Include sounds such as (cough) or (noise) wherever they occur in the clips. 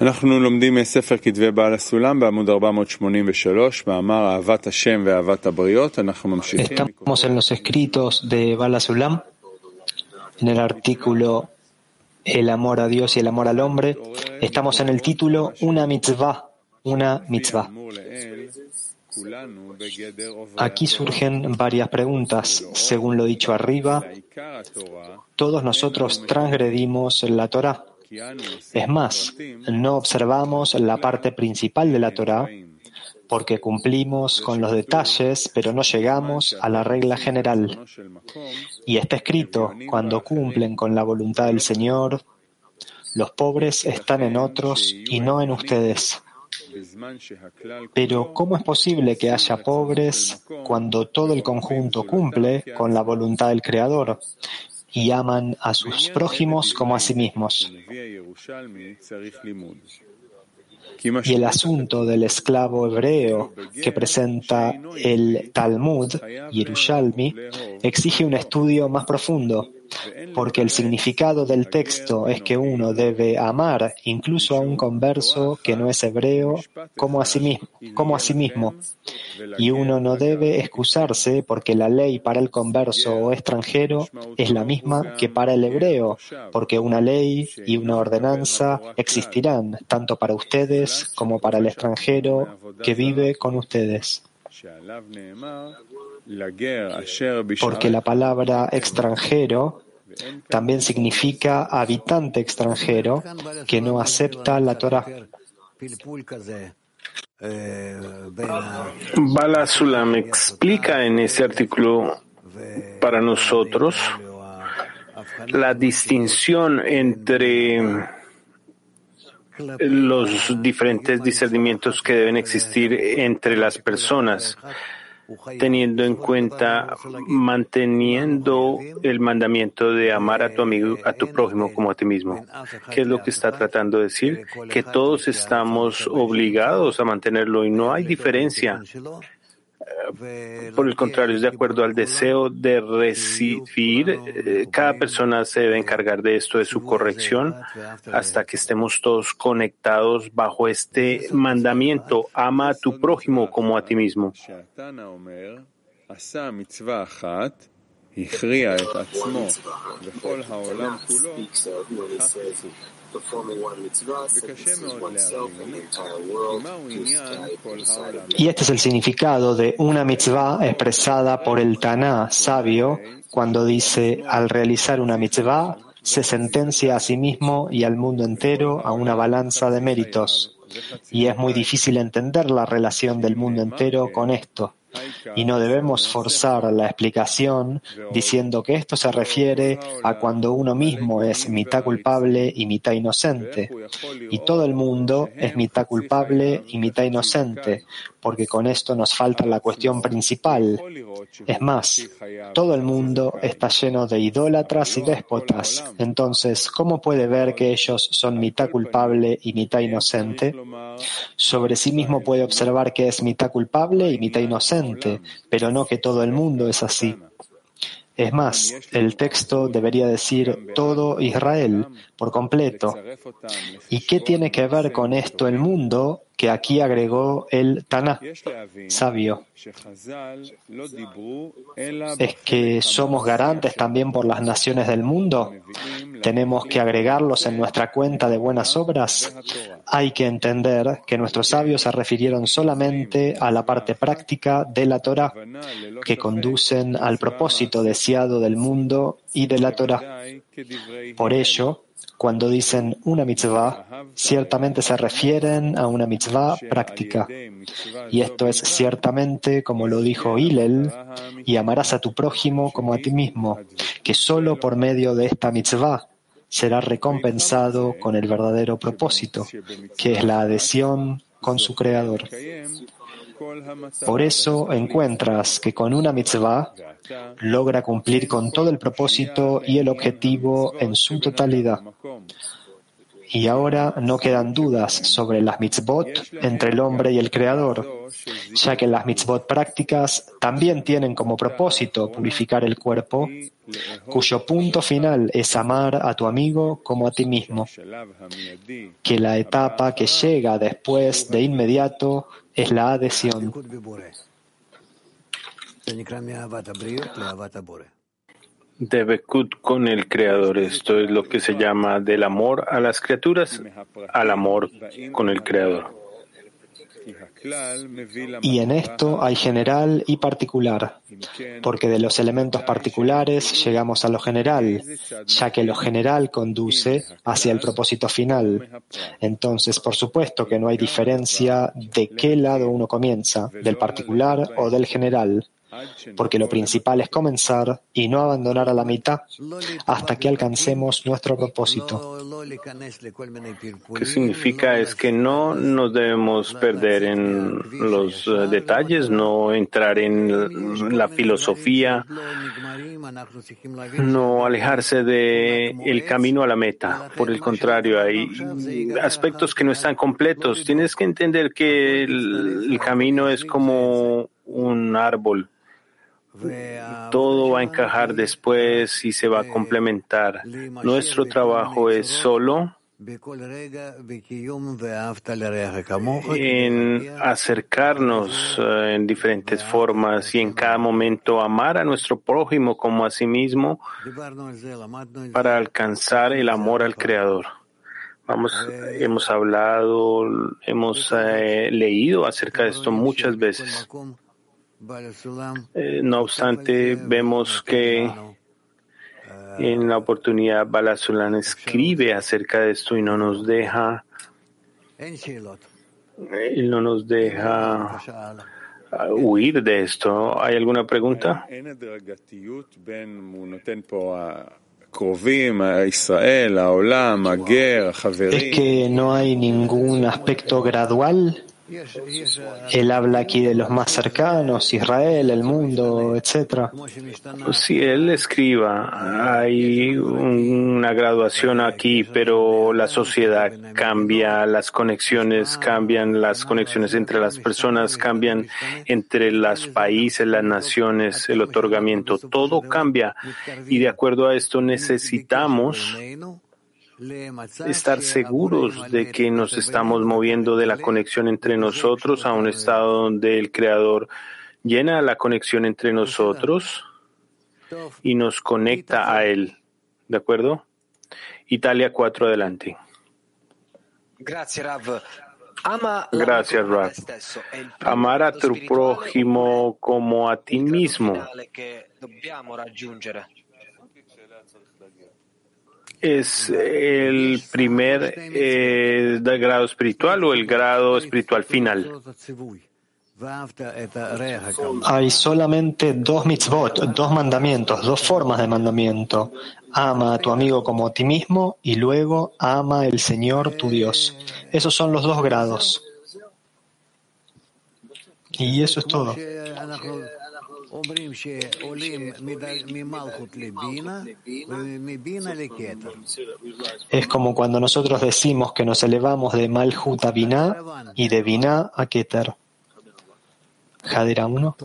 אנחנו לומדים מספר כתבי בעל הסולם בעמוד 483, מאמר אהבת השם ואהבת הבריות. אנחנו ממשיכים. Estamos en los escritos de Bala Sulam, en el artículo El amor a Dios y el amor al hombre. Estamos en el título Una mitzvah, una mitzvah. Aquí surgen varias preguntas. Según lo dicho arriba, todos nosotros transgredimos la Torah. Es más, no observamos la parte principal de la Torah porque cumplimos con los detalles, pero no llegamos a la regla general. Y está escrito, cuando cumplen con la voluntad del Señor, los pobres están en otros y no en ustedes. Pero ¿cómo es posible que haya pobres cuando todo el conjunto cumple con la voluntad del Creador y aman a sus prójimos como a sí mismos? Y el asunto del esclavo hebreo que presenta el Talmud, Yerushalmi, exige un estudio más profundo, porque el significado del texto es que uno debe amar incluso a un converso que no es hebreo como a sí mismo, como a sí mismo. y uno no debe excusarse porque la ley para el converso o extranjero es la misma que para el hebreo, porque una ley y una ordenanza existirán tanto para ustedes como para el extranjero que vive con ustedes. Porque la palabra extranjero también significa habitante extranjero que no acepta la Torah. Bala Sulam explica en ese artículo para nosotros la distinción entre los diferentes discernimientos que deben existir entre las personas teniendo en cuenta, manteniendo el mandamiento de amar a tu amigo, a tu prójimo como a ti mismo. ¿Qué es lo que está tratando de decir? Que todos estamos obligados a mantenerlo y no hay diferencia. Por el contrario, es de acuerdo al deseo de recibir, eh, cada persona se debe encargar de esto, de su corrección, hasta que estemos todos conectados bajo este mandamiento. Ama a tu prójimo como a ti mismo. Y este es el significado de una mitzvah expresada por el Taná sabio cuando dice, al realizar una mitzvah, se sentencia a sí mismo y al mundo entero a una balanza de méritos. Y es muy difícil entender la relación del mundo entero con esto. Y no debemos forzar la explicación diciendo que esto se refiere a cuando uno mismo es mitad culpable y mitad inocente, y todo el mundo es mitad culpable y mitad inocente, porque con esto nos falta la cuestión principal. Es más, todo el mundo está lleno de idólatras y déspotas. Entonces, ¿cómo puede ver que ellos son mitad culpable y mitad inocente? Sobre sí mismo puede observar que es mitad culpable y mitad inocente, pero no que todo el mundo es así. Es más, el texto debería decir todo Israel por completo. ¿Y qué tiene que ver con esto el mundo que aquí agregó el Taná, sabio? ¿Es que somos garantes también por las naciones del mundo? ¿Tenemos que agregarlos en nuestra cuenta de buenas obras? Hay que entender que nuestros sabios se refirieron solamente a la parte práctica de la Torah, que conducen al propósito deseado del mundo y de la Torah. Por ello, cuando dicen una mitzvah, ciertamente se refieren a una mitzvah práctica. Y esto es ciertamente como lo dijo Hillel, y amarás a tu prójimo como a ti mismo, que solo por medio de esta mitzvah será recompensado con el verdadero propósito, que es la adhesión con su Creador. Por eso encuentras que con una mitzvah logra cumplir con todo el propósito y el objetivo en su totalidad. Y ahora no quedan dudas sobre las mitzvot entre el hombre y el Creador, ya que las mitzvot prácticas también tienen como propósito purificar el cuerpo, cuyo punto final es amar a tu amigo como a ti mismo, que la etapa que llega después de inmediato es la adhesión. Debekut con el Creador. Esto es lo que se llama del amor a las criaturas al amor con el Creador. Y en esto hay general y particular, porque de los elementos particulares llegamos a lo general, ya que lo general conduce hacia el propósito final. Entonces, por supuesto que no hay diferencia de qué lado uno comienza, del particular o del general porque lo principal es comenzar y no abandonar a la mitad hasta que alcancemos nuestro propósito. ¿Qué significa? Es que no nos debemos perder en los eh, detalles, no entrar en la filosofía, no alejarse de el camino a la meta. Por el contrario, hay aspectos que no están completos. Tienes que entender que el camino es como un árbol todo va a encajar después y se va a complementar. Nuestro trabajo es solo en acercarnos eh, en diferentes formas y en cada momento amar a nuestro prójimo como a sí mismo para alcanzar el amor al Creador. Vamos, hemos hablado, hemos eh, leído acerca de esto muchas veces. Eh, no obstante, vemos que en la oportunidad Balasulan escribe acerca de esto y no nos deja, él no nos deja huir de esto. ¿Hay alguna pregunta? Es que no hay ningún aspecto gradual él habla aquí de los más cercanos, Israel, el mundo, etc. Si él escriba, hay una graduación aquí, pero la sociedad cambia, las conexiones cambian, las conexiones entre las personas cambian, entre los países, las naciones, el otorgamiento, todo cambia. Y de acuerdo a esto necesitamos estar seguros de que nos estamos moviendo de la conexión entre nosotros a un estado donde el Creador llena la conexión entre nosotros y nos conecta a Él. ¿De acuerdo? Italia 4 adelante. Gracias, Rav. Gracias, Rav. Amar a tu prójimo como a ti mismo es el primer eh, grado espiritual o el grado espiritual final? Hay solamente dos mitzvot, dos mandamientos, dos formas de mandamiento. Ama a tu amigo como a ti mismo y luego ama al Señor tu Dios. Esos son los dos grados. Y eso es todo. Es como cuando nosotros decimos que nos elevamos de Malhut a Binah y de Binah a Keter. Jadera 1.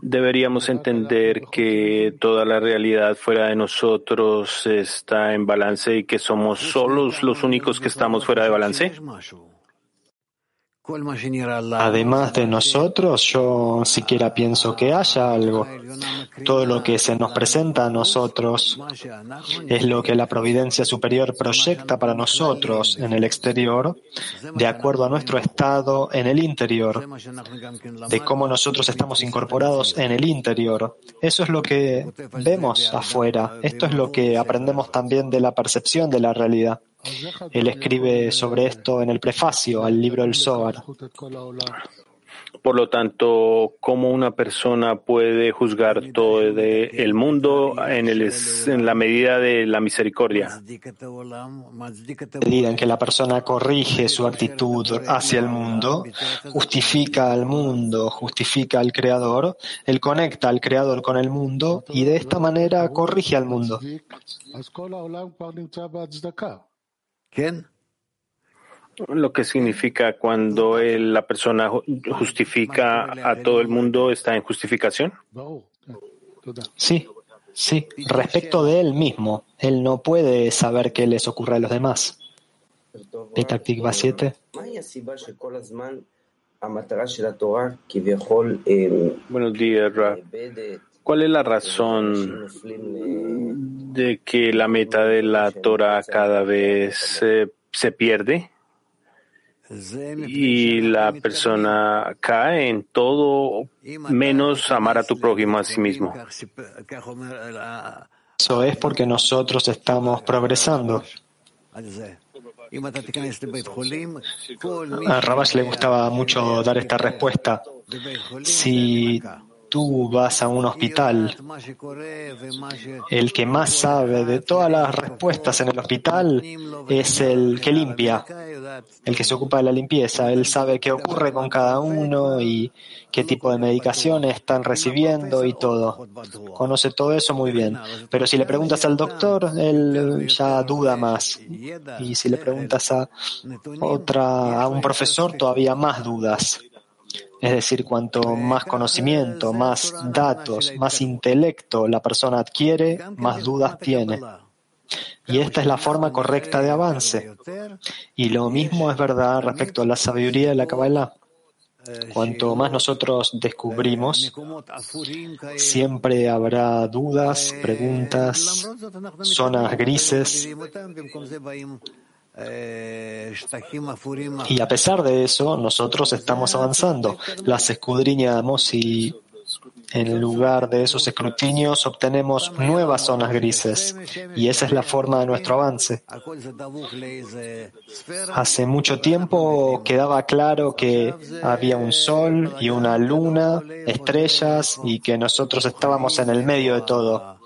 Deberíamos entender que toda la realidad fuera de nosotros está en balance y que somos solos los únicos que estamos fuera de balance. Además de nosotros, yo siquiera pienso que haya algo. Todo lo que se nos presenta a nosotros es lo que la providencia superior proyecta para nosotros en el exterior, de acuerdo a nuestro estado en el interior, de cómo nosotros estamos incorporados en el interior. Eso es lo que vemos afuera. Esto es lo que aprendemos también de la percepción de la realidad. Él escribe sobre esto en el prefacio al libro del Zohar. Por lo tanto, ¿cómo una persona puede juzgar todo el mundo en, el, en la medida de la misericordia? medida en que la persona corrige su actitud hacia el mundo, justifica al mundo, justifica al Creador, él conecta al Creador con el mundo y de esta manera corrige al mundo. Lo que significa cuando la persona justifica a todo el mundo está en justificación. Sí, sí, respecto de él mismo. Él no puede saber qué les ocurre a los demás. Petactikva 7. Buenos días, Ra. ¿Cuál es la razón de que la meta de la Torah cada vez se pierde? y la persona cae en todo menos amar a tu prójimo a sí mismo. Eso es porque nosotros estamos progresando. A Rabash le gustaba mucho dar esta respuesta. Si tú vas a un hospital, el que más sabe de todas las respuestas en el hospital es el que limpia, el que se ocupa de la limpieza. Él sabe qué ocurre con cada uno y qué tipo de medicaciones están recibiendo y todo. Conoce todo eso muy bien. Pero si le preguntas al doctor, él ya duda más. Y si le preguntas a otra, a un profesor, todavía más dudas. Es decir, cuanto más conocimiento, más datos, más intelecto la persona adquiere, más dudas tiene. Y esta es la forma correcta de avance. Y lo mismo es verdad respecto a la sabiduría de la Kabbalah. Cuanto más nosotros descubrimos, siempre habrá dudas, preguntas, zonas grises, y a pesar de eso, nosotros estamos avanzando, las escudriñamos y en lugar de esos escrutinios obtenemos nuevas zonas grises y esa es la forma de nuestro avance. Hace mucho tiempo quedaba claro que había un sol y una luna, estrellas y que nosotros estábamos en el medio de todo.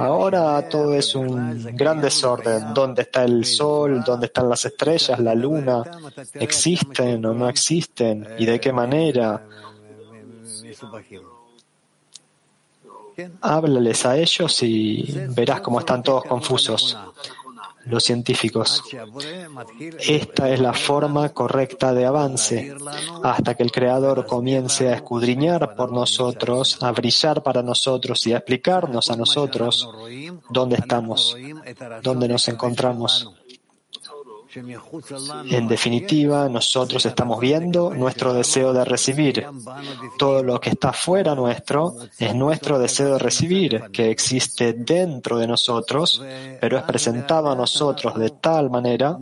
Ahora todo es un gran desorden. ¿Dónde está el sol? ¿Dónde están las estrellas? ¿La luna? ¿Existen o no existen? ¿Y de qué manera? Háblales a ellos y verás cómo están todos confusos los científicos. Esta es la forma correcta de avance, hasta que el Creador comience a escudriñar por nosotros, a brillar para nosotros y a explicarnos a nosotros dónde estamos, dónde nos encontramos. En definitiva, nosotros estamos viendo nuestro deseo de recibir. Todo lo que está fuera nuestro es nuestro deseo de recibir, que existe dentro de nosotros, pero es presentado a nosotros de tal manera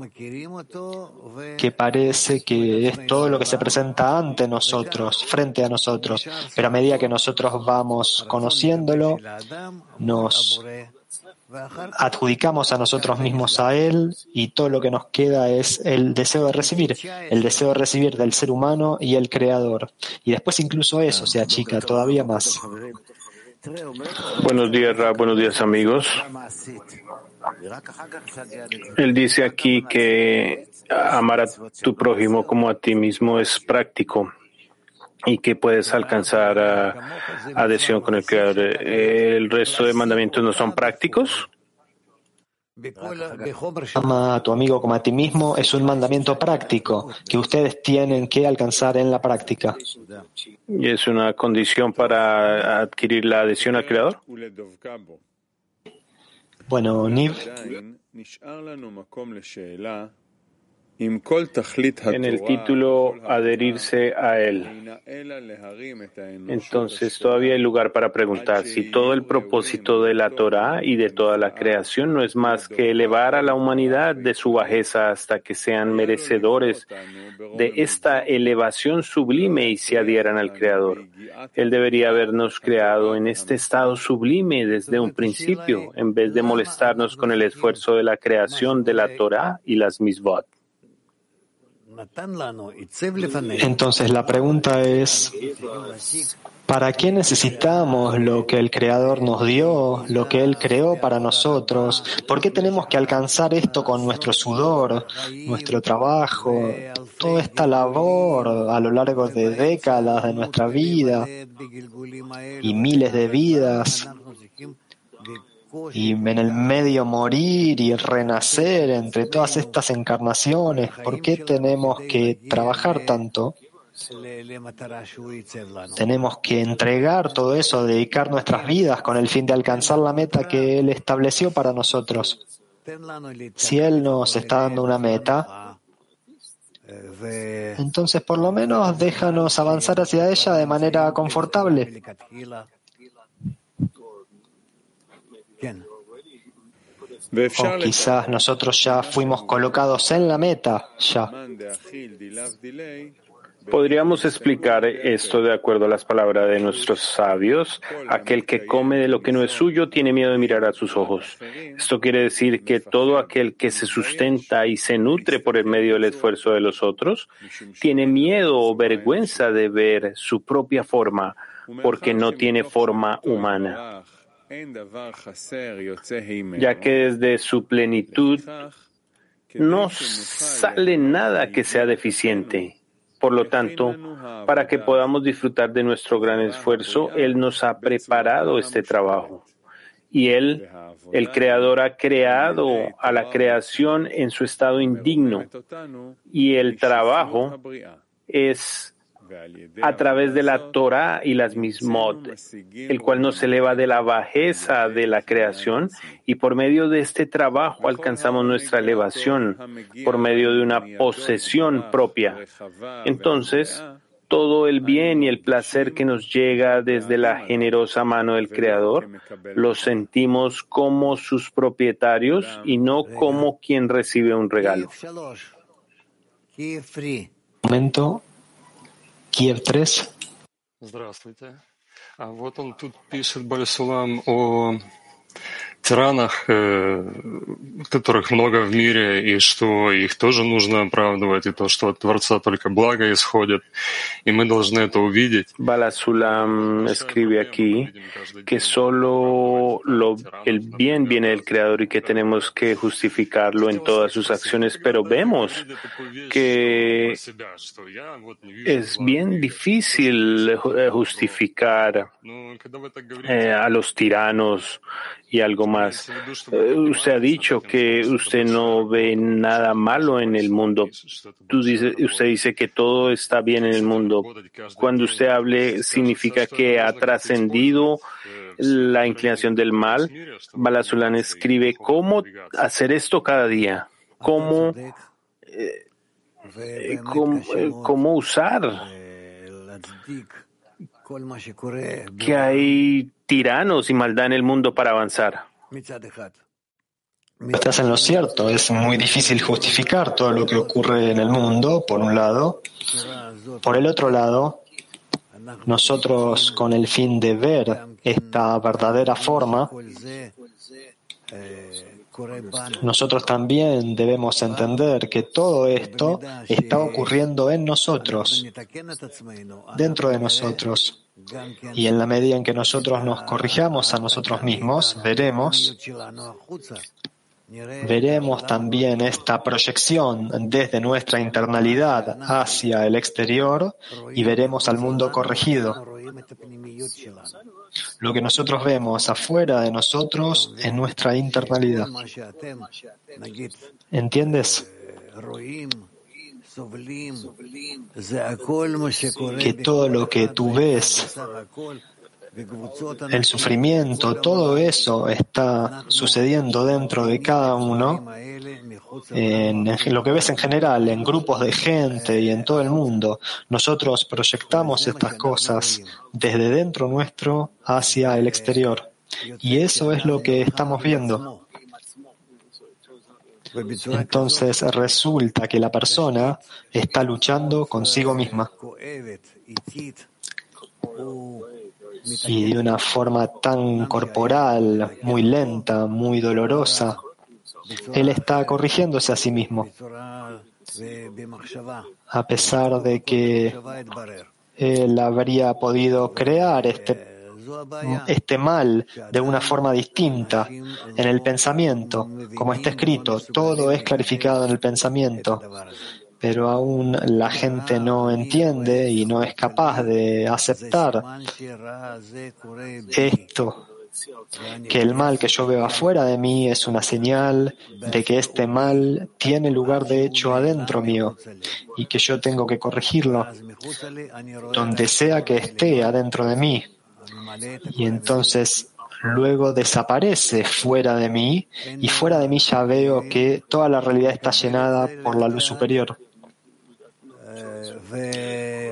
que parece que es todo lo que se presenta ante nosotros, frente a nosotros. Pero a medida que nosotros vamos conociéndolo, nos adjudicamos a nosotros mismos a Él y todo lo que nos queda es el deseo de recibir, el deseo de recibir del ser humano y el Creador. Y después incluso eso se achica todavía más. Buenos días, Ra, buenos días amigos. Él dice aquí que amar a tu prójimo como a ti mismo es práctico y que puedes alcanzar adhesión con el Creador. ¿El resto de mandamientos no son prácticos? Ama a tu amigo como a ti mismo es un mandamiento práctico que ustedes tienen que alcanzar en la práctica. ¿Y es una condición para adquirir la adhesión al Creador? Bueno, Niv. En el título adherirse a Él. Entonces todavía hay lugar para preguntar si todo el propósito de la Torah y de toda la creación no es más que elevar a la humanidad de su bajeza hasta que sean merecedores de esta elevación sublime y se adhieran al Creador. Él debería habernos creado en este estado sublime desde un principio, en vez de molestarnos con el esfuerzo de la creación de la Torah y las misbot. Entonces la pregunta es, ¿para qué necesitamos lo que el Creador nos dio, lo que Él creó para nosotros? ¿Por qué tenemos que alcanzar esto con nuestro sudor, nuestro trabajo, toda esta labor a lo largo de décadas de nuestra vida y miles de vidas? Y en el medio morir y renacer entre todas estas encarnaciones. ¿Por qué tenemos que trabajar tanto? Tenemos que entregar todo eso, dedicar nuestras vidas con el fin de alcanzar la meta que Él estableció para nosotros. Si Él nos está dando una meta, entonces por lo menos déjanos avanzar hacia ella de manera confortable. O quizás nosotros ya fuimos colocados en la meta, ya. Podríamos explicar esto de acuerdo a las palabras de nuestros sabios. Aquel que come de lo que no es suyo tiene miedo de mirar a sus ojos. Esto quiere decir que todo aquel que se sustenta y se nutre por el medio del esfuerzo de los otros tiene miedo o vergüenza de ver su propia forma porque no tiene forma humana ya que desde su plenitud no sale nada que sea deficiente. Por lo tanto, para que podamos disfrutar de nuestro gran esfuerzo, Él nos ha preparado este trabajo. Y Él, el Creador, ha creado a la creación en su estado indigno. Y el trabajo es a través de la Torah y las mismot, el cual nos eleva de la bajeza de la creación y por medio de este trabajo alcanzamos nuestra elevación por medio de una posesión propia. Entonces, todo el bien y el placer que nos llega desde la generosa mano del Creador, lo sentimos como sus propietarios y no como quien recibe un regalo. Momento Киев 3. Здравствуйте. А вот он тут пишет Бальсулам о тиранах, э, которых много в мире, и что их тоже нужно оправдывать, и то, что от Творца только благо исходит, y мы должны это увидеть. Balasulam escribe aquí que solo lo, el bien viene del Creador y que tenemos que justificarlo en todas sus acciones, pero vemos que es bien difícil eh, justificar eh, a los tiranos y algo más. eh, usted ha dicho que usted no ve nada malo en el mundo. Tú dice, usted dice que todo está bien en el mundo. Cuando usted hable, significa que ha trascendido la inclinación del mal. Balazulán escribe cómo hacer esto cada día, cómo, eh, eh, cómo usar que hay tiranos y maldad en el mundo para avanzar. Estás en lo cierto, es muy difícil justificar todo lo que ocurre en el mundo, por un lado. Por el otro lado, nosotros con el fin de ver esta verdadera forma, nosotros también debemos entender que todo esto está ocurriendo en nosotros, dentro de nosotros. Y en la medida en que nosotros nos corrijamos a nosotros mismos, veremos veremos también esta proyección desde nuestra internalidad hacia el exterior y veremos al mundo corregido. Lo que nosotros vemos afuera de nosotros es nuestra internalidad. ¿Entiendes? Que todo lo que tú ves el sufrimiento, todo eso está sucediendo dentro de cada uno, en, lo que ves en general, en grupos de gente y en todo el mundo. Nosotros proyectamos estas cosas desde dentro nuestro hacia el exterior. Y eso es lo que estamos viendo. Entonces resulta que la persona está luchando consigo misma y de una forma tan corporal, muy lenta, muy dolorosa, él está corrigiéndose a sí mismo. a pesar de que él habría podido crear este, este mal de una forma distinta en el pensamiento, como está escrito, todo es clarificado en el pensamiento, pero aún la gente no entiende y no es capaz de aceptar esto que el mal que yo veo afuera de mí es una señal de que este mal tiene lugar de hecho adentro mío y que yo tengo que corregirlo donde sea que esté adentro de mí. Y entonces luego desaparece fuera de mí y fuera de mí ya veo que toda la realidad está llenada por la luz superior.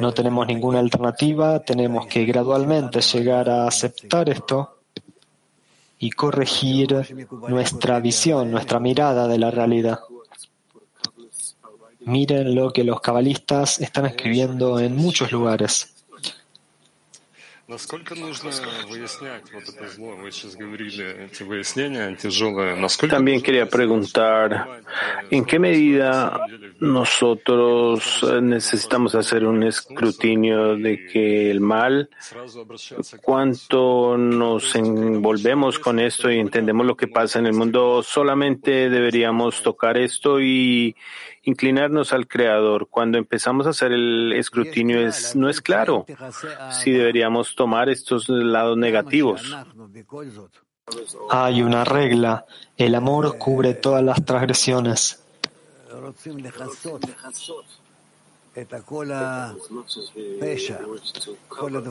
No tenemos ninguna alternativa, tenemos que gradualmente llegar a aceptar esto y corregir nuestra visión, nuestra mirada de la realidad. Miren lo que los cabalistas están escribiendo en muchos lugares. También quería preguntar, ¿en qué medida nosotros necesitamos hacer un escrutinio de que el mal, cuánto nos envolvemos con esto y entendemos lo que pasa en el mundo, solamente deberíamos tocar esto y inclinarnos al Creador. Cuando empezamos a hacer el escrutinio es, no es claro si deberíamos tomar estos lados negativos. Hay una regla. El amor cubre todas las transgresiones.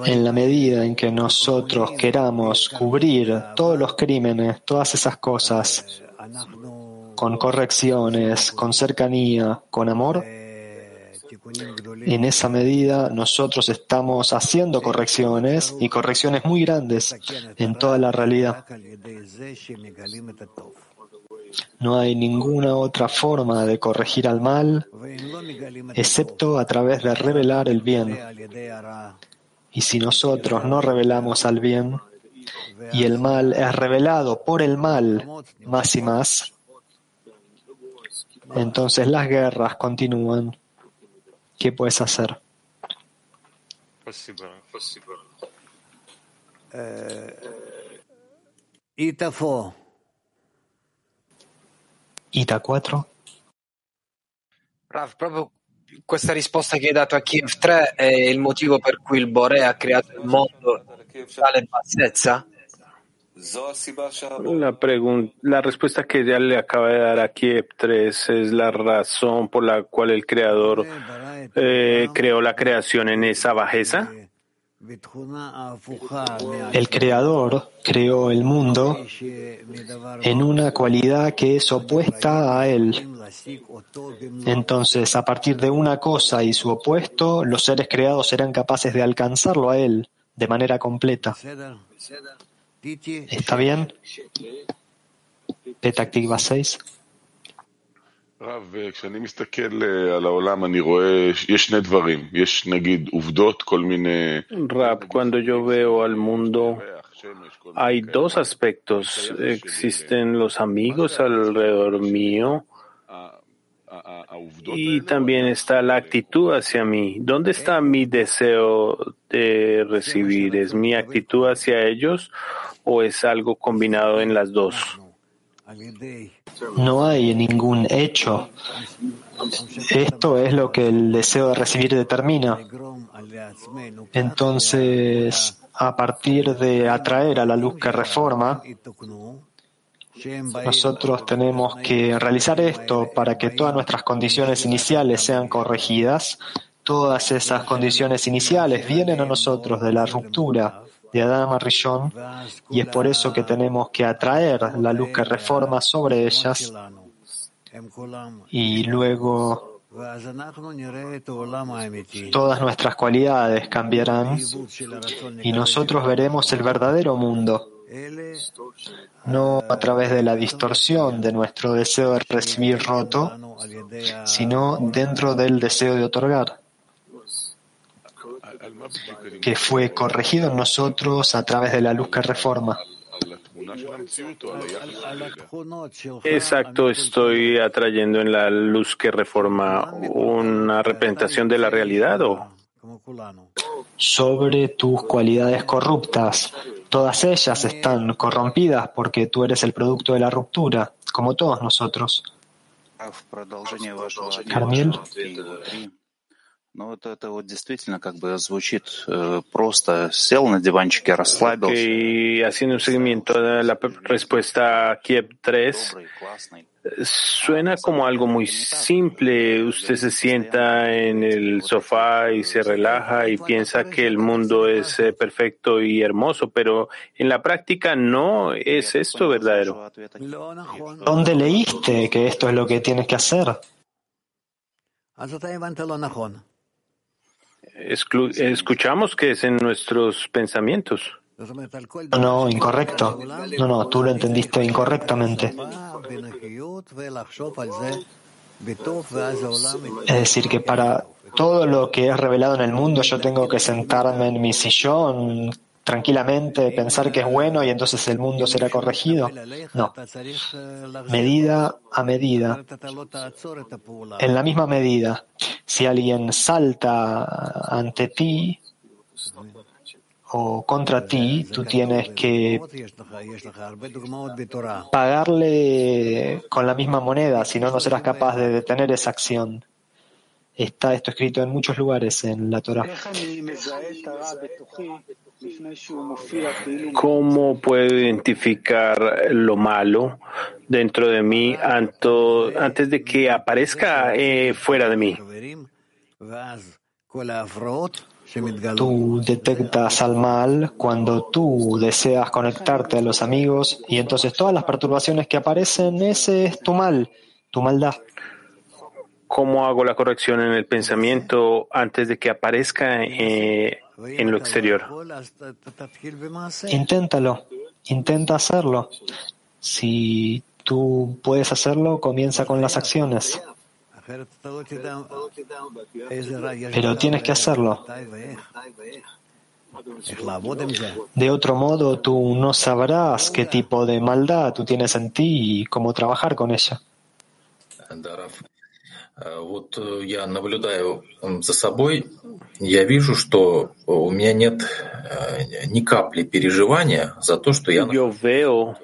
En la medida en que nosotros queramos cubrir todos los crímenes, todas esas cosas, con correcciones, con cercanía, con amor, en esa medida nosotros estamos haciendo correcciones y correcciones muy grandes en toda la realidad. No hay ninguna otra forma de corregir al mal excepto a través de revelar el bien. Y si nosotros no revelamos al bien y el mal es revelado por el mal más y más, entonces las guerras continúan. ¿Qué puedes hacer? Ita 4. Rav, proprio questa risposta che hai dato a Kiev 3 è il motivo per cui il Bore ha creato il mondo tale bassezza? La, respuesta que ya le acaba de dar a Kiev 3 es la razón por la cual el creador eh, creó la creación en esa bajeza. El creador creó el mundo en una cualidad que es opuesta a él. Entonces, a partir de una cosa y su opuesto, los seres creados serán capaces de alcanzarlo a él de manera completa. ¿Está bien? Petactiva 6. כשאני מסתכל על העולם אני רואה, יש שני דברים, יש נגיד עובדות, כל מיני... Rab, cuando yo veo al mundo, hay dos aspectos. Existen los amigos alrededor mío y también está la actitud hacia mí. ¿Dónde está mi deseo de recibir? ¿Es mi actitud hacia ellos o es algo combinado en las dos? No hay ningún hecho. Esto es lo que el deseo de recibir determina. Entonces, a partir de atraer a la luz que reforma, nosotros tenemos que realizar esto para que todas nuestras condiciones iniciales sean corregidas. Todas esas condiciones iniciales vienen a nosotros de la ruptura de Adam Rishon y es por eso que tenemos que atraer la luz que reforma sobre ellas y luego todas nuestras cualidades cambiarán y nosotros veremos el verdadero mundo, no a través de la distorsión de nuestro deseo de recibir roto, sino dentro del deseo de otorgar que fue corregido en nosotros a través de la luz que reforma. Exacto, estoy atrayendo en la luz que reforma una representación de la realidad o sobre tus cualidades corruptas. Todas ellas están corrompidas porque tú eres el producto de la ruptura, como todos nosotros. Carmiel. Ну, это, это вот действительно как бы звучит э, просто сел на диванчике, расслабился. Okay, haciendo un seguimiento de la respuesta Kiev 3, suena como algo muy simple. Usted se sienta en el sofá y se relaja y piensa que el mundo es eh, perfecto y hermoso, pero en la práctica no es esto verdadero. ¿Dónde leíste que esto es lo que tienes que hacer? Escuchamos que es en nuestros pensamientos. No, incorrecto. No, no, tú lo entendiste incorrectamente. Es decir, que para todo lo que es revelado en el mundo yo tengo que sentarme en mi sillón tranquilamente, pensar que es bueno y entonces el mundo será corregido. No. Medida a medida. En la misma medida. Si alguien salta ante ti o contra ti, tú tienes que pagarle con la misma moneda, si no, no serás capaz de detener esa acción. Está esto escrito en muchos lugares en la Torah. ¿Cómo puedo identificar lo malo dentro de mí antes de que aparezca eh, fuera de mí? Tú detectas al mal cuando tú deseas conectarte a los amigos y entonces todas las perturbaciones que aparecen, ese es tu mal, tu maldad. ¿Cómo hago la corrección en el pensamiento antes de que aparezca eh, en lo exterior? Inténtalo, intenta hacerlo. Si tú puedes hacerlo, comienza con las acciones. Pero tienes que hacerlo. De otro modo, tú no sabrás qué tipo de maldad tú tienes en ti y cómo trabajar con ella. Вот я наблюдаю за собой, я вижу, что у меня нет ни капли переживания за то, что я Yo veo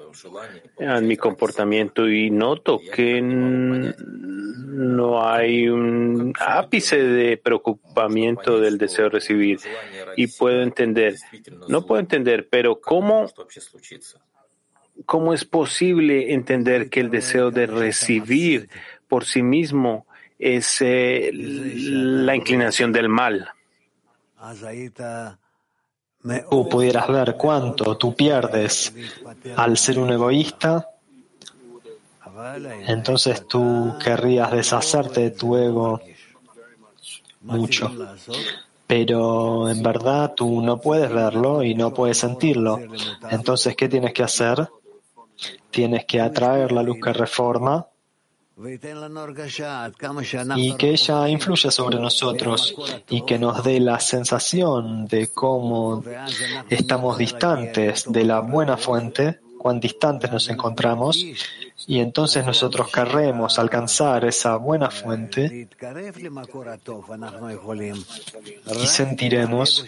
en mi comportamiento y noto que no hay un ápice de preocupamiento del deseo de recibir y puedo entender, no puedo entender, pero ¿cómo, cómo es posible entender que el deseo de recibir por sí mismo es eh, la inclinación del mal. Tú pudieras ver cuánto tú pierdes al ser un egoísta, entonces tú querrías deshacerte de tu ego mucho. Pero en verdad tú no puedes verlo y no puedes sentirlo. Entonces, ¿qué tienes que hacer? Tienes que atraer la luz que reforma y que ella influya sobre nosotros y que nos dé la sensación de cómo estamos distantes de la buena fuente, cuán distantes nos encontramos, y entonces nosotros querremos alcanzar esa buena fuente y sentiremos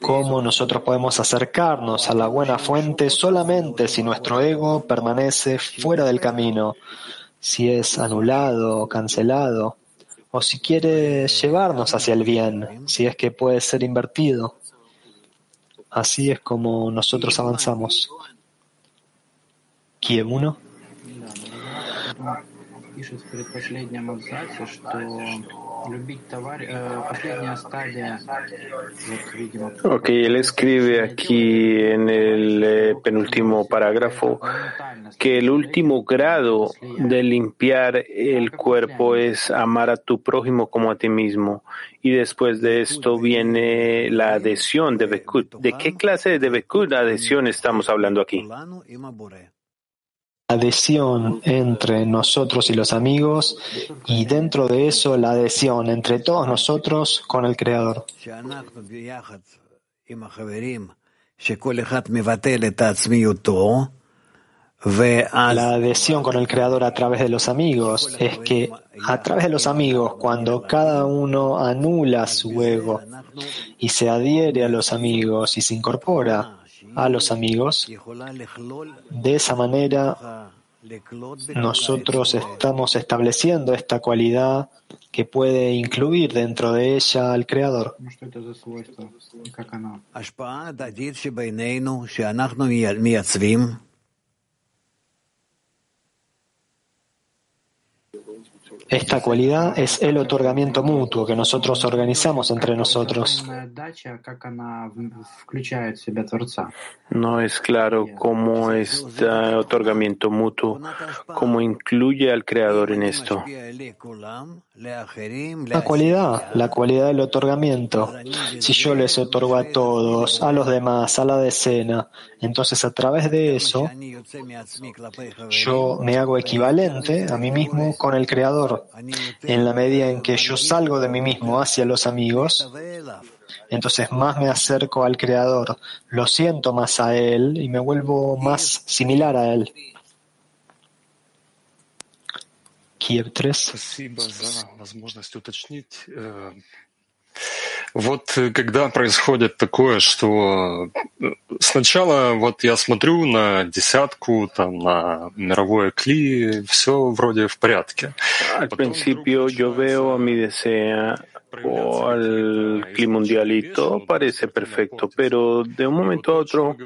cómo nosotros podemos acercarnos a la buena fuente solamente si nuestro ego permanece fuera del camino, si es anulado o cancelado, o si quiere llevarnos hacia el bien, si es que puede ser invertido. Así es como nosotros avanzamos. Kiev 1. Ok, él escribe aquí en el eh, penúltimo parágrafo que el último grado de limpiar el cuerpo es amar a tu prójimo como a ti mismo. Y después de esto viene la adhesión de Bekut. ¿De qué clase de Bekut adhesión estamos hablando aquí? Adhesión entre nosotros y los amigos y dentro de eso la adhesión entre todos nosotros con el Creador. La adhesión con el Creador a través de los amigos es que a través de los amigos, cuando cada uno anula su ego y se adhiere a los amigos y se incorpora a los amigos, de esa manera nosotros estamos estableciendo esta cualidad que puede incluir dentro de ella al Creador. Esta cualidad es el otorgamiento mutuo que nosotros organizamos entre nosotros. No es claro cómo este otorgamiento mutuo, cómo incluye al Creador en esto. La cualidad, la cualidad del otorgamiento. Si yo les otorgo a todos, a los demás, a la decena, entonces a través de eso yo me hago equivalente a mí mismo con el Creador. En la medida en que yo salgo de mí mismo hacia los amigos, entonces más me acerco al Creador, lo siento más a Él y me vuelvo más similar a Él. Kiev 3. Вот когда происходит такое, что сначала вот я смотрю на десятку, там, на мировое кли, все вроде в порядке. Al principio yo veo mi desea o al clima mundial y todo parece perfecto, pero de un momento a otro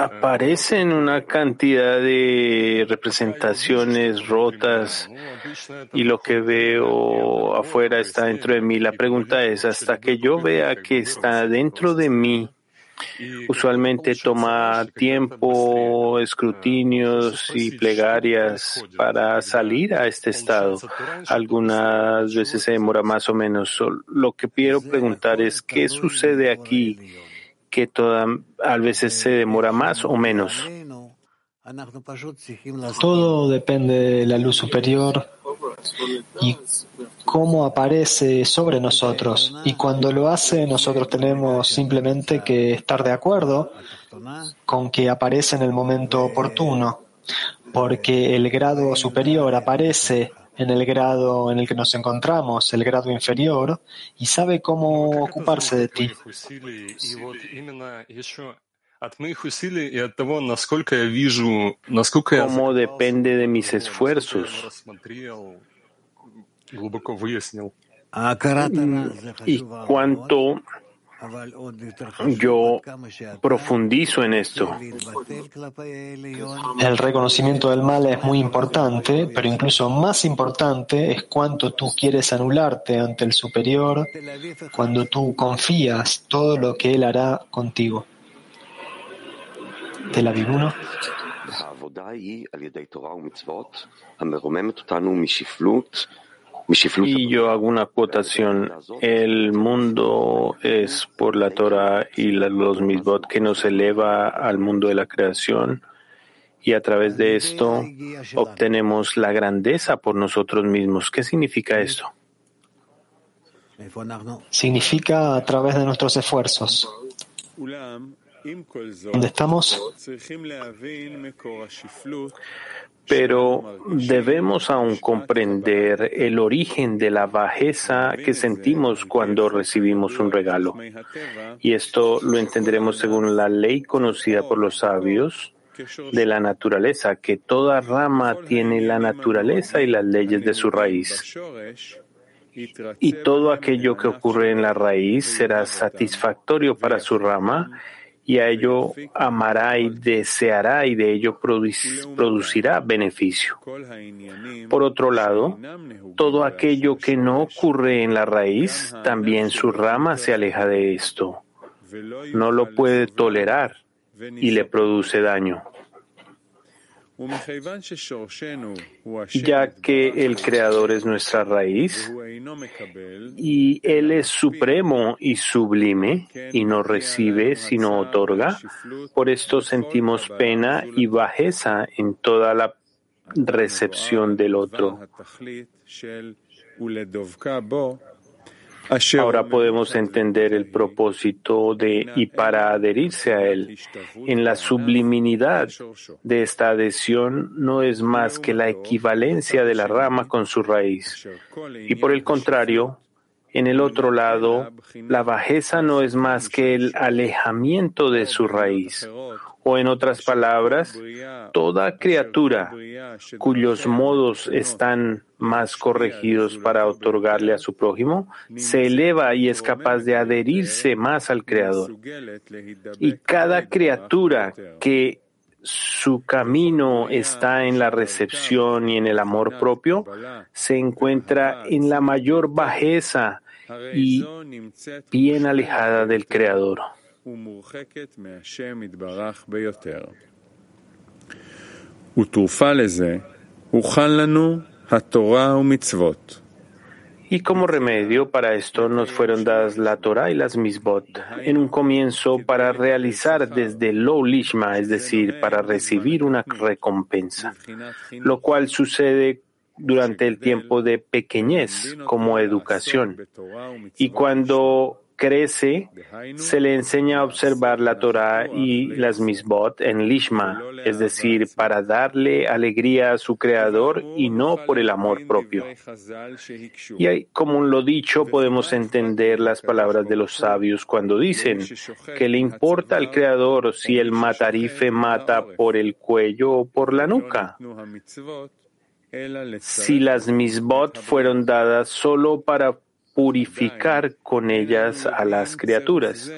aparecen una cantidad de representaciones rotas y lo que veo afuera está dentro de mí. La pregunta es, hasta que yo vea que está dentro de mí, Usualmente toma tiempo, escrutinios y plegarias para salir a este estado. Algunas veces se demora más o menos. Lo que quiero preguntar es qué sucede aquí que toda, a veces se demora más o menos. Todo depende de la luz superior y cómo aparece sobre nosotros. Y cuando lo hace, nosotros tenemos simplemente que estar de acuerdo con que aparece en el momento oportuno, porque el grado superior aparece en el grado en el que nos encontramos, el grado inferior, y sabe cómo ocuparse de ti. ¿Cómo depende de mis esfuerzos? Y cuánto yo profundizo en esto. El reconocimiento del mal es muy importante, pero incluso más importante es cuánto tú quieres anularte ante el superior, cuando tú confías todo lo que él hará contigo. Tel Aviv 1. Y yo hago una acotación. El mundo es por la Torah y los misbot que nos eleva al mundo de la creación y a través de esto obtenemos la grandeza por nosotros mismos. ¿Qué significa esto? Significa a través de nuestros esfuerzos. ¿Dónde estamos? Pero debemos aún comprender el origen de la bajeza que sentimos cuando recibimos un regalo. Y esto lo entenderemos según la ley conocida por los sabios de la naturaleza, que toda rama tiene la naturaleza y las leyes de su raíz. Y todo aquello que ocurre en la raíz será satisfactorio para su rama y a ello amará y deseará y de ello producirá beneficio. Por otro lado, todo aquello que no ocurre en la raíz, también su rama se aleja de esto. No lo puede tolerar y le produce daño ya que el Creador es nuestra raíz y Él es supremo y sublime y no recibe sino otorga, por esto sentimos pena y bajeza en toda la recepción del otro. Ahora podemos entender el propósito de y para adherirse a él. En la subliminidad de esta adhesión no es más que la equivalencia de la rama con su raíz. Y por el contrario, en el otro lado, la bajeza no es más que el alejamiento de su raíz. O en otras palabras, toda criatura cuyos modos están más corregidos para otorgarle a su prójimo, se eleva y es capaz de adherirse más al Creador. Y cada criatura que su camino está en la recepción y en el amor propio, se encuentra en la mayor bajeza y bien alejada del Creador. Y como remedio para esto nos fueron dadas la Torah y las misbot, en un comienzo para realizar desde lo lishma, es decir, para recibir una recompensa, lo cual sucede durante el tiempo de pequeñez como educación. Y cuando crece, se le enseña a observar la Torah y las misbot en Lishma, es decir, para darle alegría a su creador y no por el amor propio. Y como lo dicho, podemos entender las palabras de los sabios cuando dicen que le importa al creador si el matarife mata por el cuello o por la nuca si las misbot fueron dadas solo para purificar con ellas a las criaturas.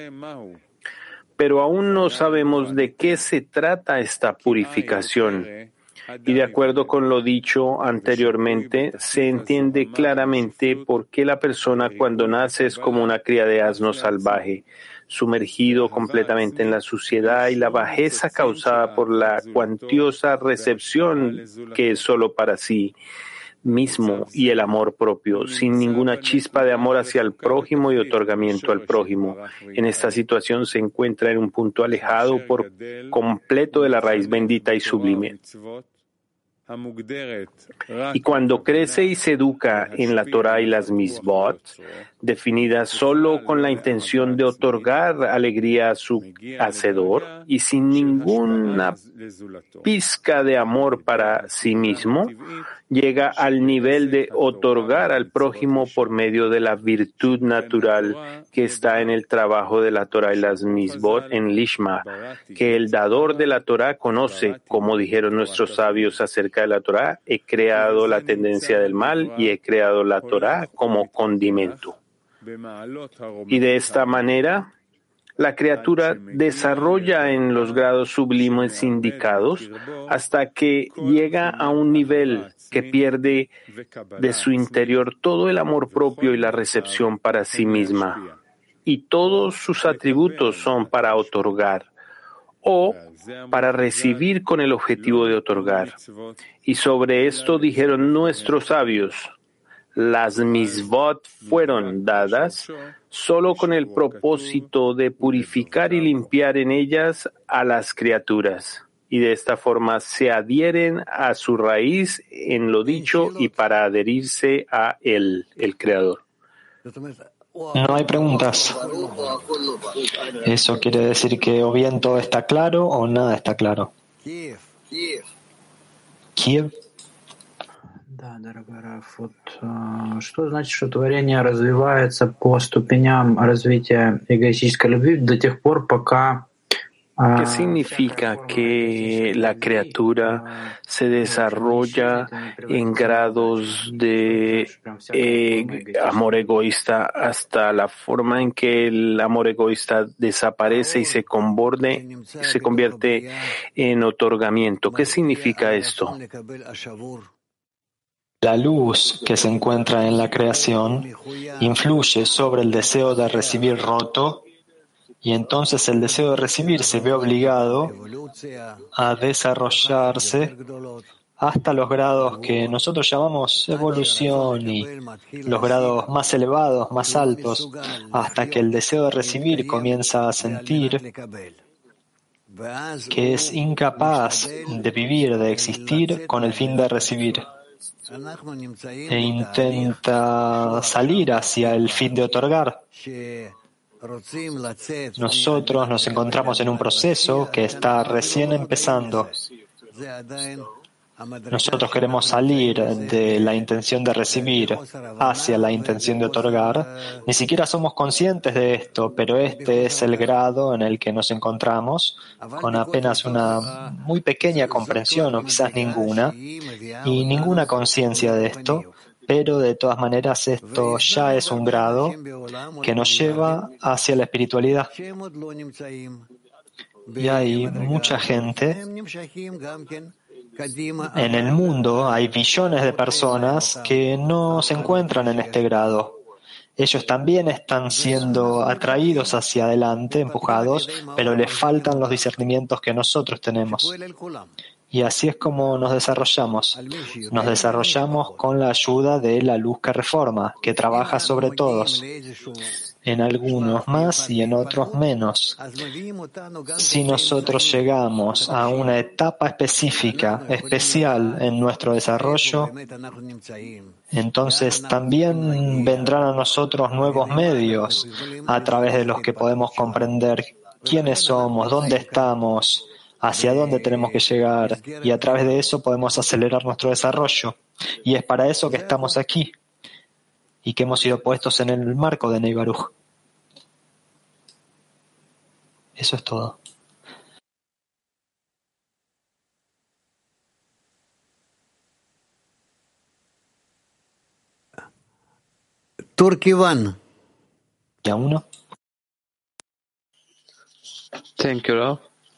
Pero aún no sabemos de qué se trata esta purificación. Y de acuerdo con lo dicho anteriormente, se entiende claramente por qué la persona cuando nace es como una cría de asno salvaje, sumergido completamente en la suciedad y la bajeza causada por la cuantiosa recepción que es solo para sí mismo y el amor propio, sin ninguna chispa de amor hacia el prójimo y otorgamiento al prójimo. En esta situación se encuentra en un punto alejado por completo de la raíz bendita y sublime. Y cuando crece y se educa en la Torah y las misbot, definidas solo con la intención de otorgar alegría a su hacedor y sin ninguna pizca de amor para sí mismo, llega al nivel de otorgar al prójimo por medio de la virtud natural que está en el trabajo de la Torah y las misbot en Lishma, que el dador de la Torah conoce, como dijeron nuestros sabios acerca de la Torah, he creado la tendencia del mal y he creado la Torah como condimento. Y de esta manera, la criatura desarrolla en los grados sublimes indicados hasta que llega a un nivel que pierde de su interior todo el amor propio y la recepción para sí misma. Y todos sus atributos son para otorgar o para recibir con el objetivo de otorgar. Y sobre esto dijeron nuestros sabios, las misbot fueron dadas solo con el propósito de purificar y limpiar en ellas a las criaturas, y de esta forma se adhieren a su raíz en lo dicho y para adherirse a él, el Creador. No hay preguntas. Eso quiere decir que o bien todo está claro o nada está claro. Kiev. Да, дорогой Раф, вот что значит, что творение развивается по ступеням развития эгоистической любви до тех пор, пока ¿Qué significa que la criatura se desarrolla en grados de eh, amor egoísta hasta la forma en que el amor egoísta desaparece y se, se convierte en otorgamiento? ¿Qué significa esto? La luz que se encuentra en la creación influye sobre el deseo de recibir roto y entonces el deseo de recibir se ve obligado a desarrollarse hasta los grados que nosotros llamamos evolución y los grados más elevados, más altos, hasta que el deseo de recibir comienza a sentir que es incapaz de vivir, de existir con el fin de recibir. e intenta salir hacia el fin de otorgar. Nosotros nos encontramos en un proceso que está recién empezando. Nosotros queremos salir de la intención de recibir hacia la intención de otorgar. Ni siquiera somos conscientes de esto, pero este es el grado en el que nos encontramos, con apenas una muy pequeña comprensión o quizás ninguna, y ninguna conciencia de esto. Pero de todas maneras esto ya es un grado que nos lleva hacia la espiritualidad. Y hay mucha gente en el mundo. Hay billones de personas que no se encuentran en este grado. Ellos también están siendo atraídos hacia adelante, empujados, pero les faltan los discernimientos que nosotros tenemos. Y así es como nos desarrollamos. Nos desarrollamos con la ayuda de la luz que reforma, que trabaja sobre todos en algunos más y en otros menos. Si nosotros llegamos a una etapa específica, especial en nuestro desarrollo, entonces también vendrán a nosotros nuevos medios a través de los que podemos comprender quiénes somos, dónde estamos, hacia dónde tenemos que llegar y a través de eso podemos acelerar nuestro desarrollo. Y es para eso que estamos aquí y que hemos sido puestos en el marco de Neibaruj. Eso es todo. Turkivan. ¿Ya uno? Thank you.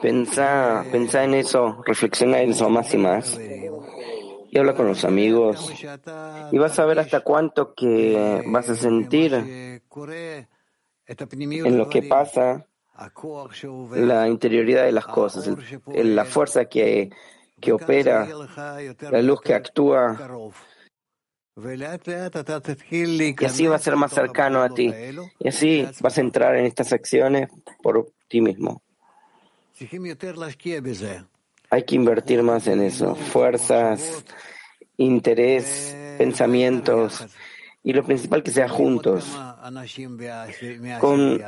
Pensá, pensá en eso, reflexiona en eso más y más. Y habla con los amigos. Y vas a ver hasta cuánto que vas a sentir en lo que pasa la interioridad de las cosas, la fuerza que, que opera, la luz que actúa, y así va a ser más cercano a ti. Y así vas a entrar en estas acciones por ti mismo. Hay que invertir más en eso, fuerzas, interés, pensamientos, y lo principal que sea juntos, con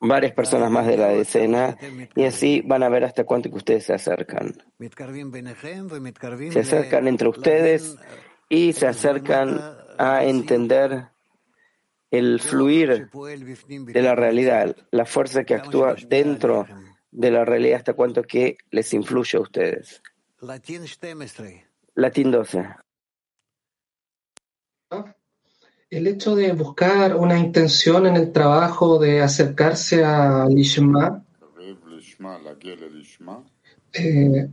varias personas más de la decena, y así van a ver hasta cuánto que ustedes se acercan. Se acercan entre ustedes y se acercan a entender el fluir de la realidad, la fuerza que actúa dentro de la realidad hasta cuánto que les influye a ustedes. Latín 12. El hecho de buscar una intención en el trabajo, de acercarse a Lishma, eh,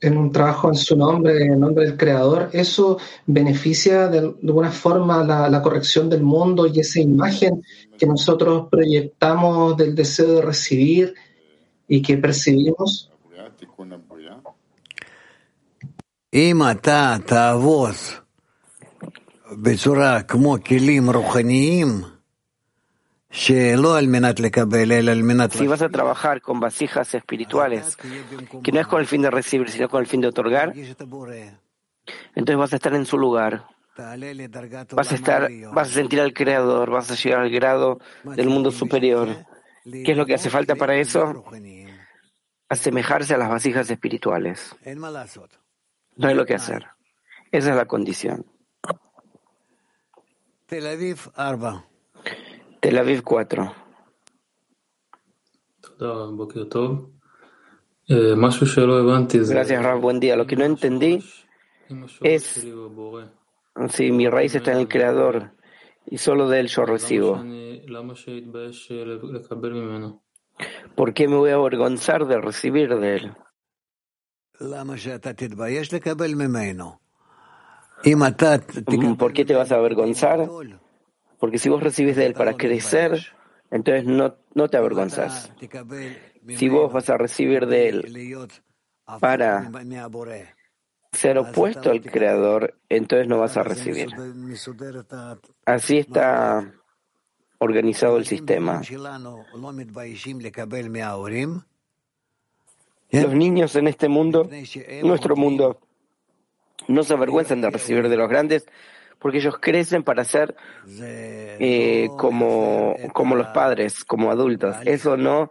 en un trabajo en su nombre, en nombre del Creador, eso beneficia de, de alguna forma la, la corrección del mundo y esa imagen que nosotros proyectamos del deseo de recibir y que percibimos. Si vas a trabajar con vasijas espirituales, que no es con el fin de recibir, sino con el fin de otorgar, entonces vas a estar en su lugar. Vas a estar, vas a sentir al Creador, vas a llegar al grado del mundo superior. ¿Qué es lo que hace falta para eso? Asemejarse a las vasijas espirituales. No hay lo que hacer. Esa es la condición. Tel Aviv 4. Tel Aviv 4. Gracias, Rab. Buen día. Lo que no entendí es si mi raíz está en el Creador y solo de él yo recibo. ¿Por qué me voy a avergonzar de recibir de él? Mm, ¿Por qué te vas a avergonzar? Porque si vos recibís de él para crecer, entonces no, no te avergonzas. Si vos vas a recibir de él para ser opuesto al Creador, entonces no vas a recibir. Así está organizado el sistema. Los niños en este mundo, nuestro mundo, no se avergüenzan de recibir de los grandes porque ellos crecen para ser eh, como, como los padres, como adultos. Eso no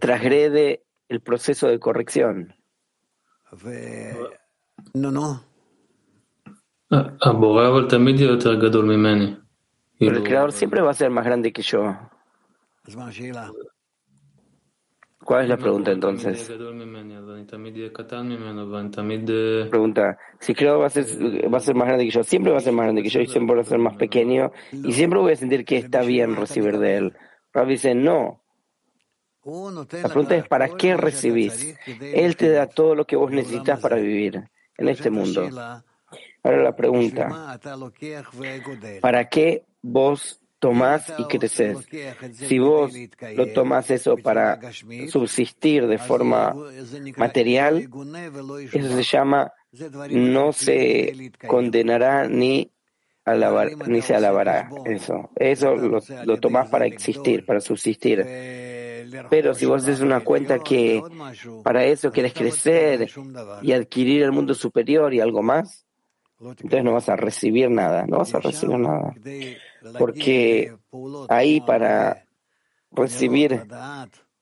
transgrede el proceso de corrección. No, no. Pero el creador siempre va a ser más grande que yo. ¿Cuál es la pregunta entonces? Pregunta, si creo va a ser va a ser más grande que yo, siempre va a ser más grande que yo y siempre va a ser más pequeño y siempre voy a sentir que está bien recibir de él. Rav dice, no. La pregunta es, ¿para qué recibís? Él te da todo lo que vos necesitas para vivir en este mundo. Ahora la pregunta, ¿para qué vos tomás y creces? Si vos lo tomás eso para subsistir de forma material, eso se llama no se condenará ni alabar, ni se alabará eso. Eso lo, lo tomás para existir, para subsistir. Pero si vos haces una cuenta que para eso quieres crecer y adquirir el mundo superior y algo más, entonces no vas a recibir nada, no vas a recibir nada. Porque ahí para recibir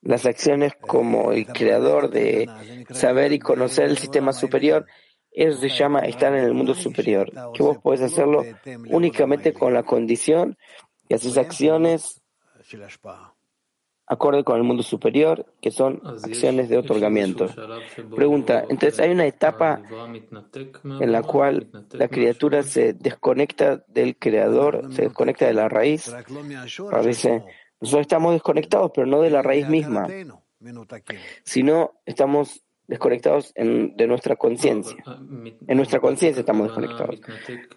las acciones como el creador de saber y conocer el sistema superior, eso se llama estar en el mundo superior, que vos podés hacerlo únicamente con la condición y haces acciones acorde con el mundo superior, que son acciones de otorgamiento. Pregunta, entonces hay una etapa en la cual la criatura se desconecta del creador, se desconecta de la raíz. Dice, nosotros estamos desconectados, pero no de la raíz misma, sino estamos desconectados de nuestra conciencia. En nuestra conciencia estamos desconectados.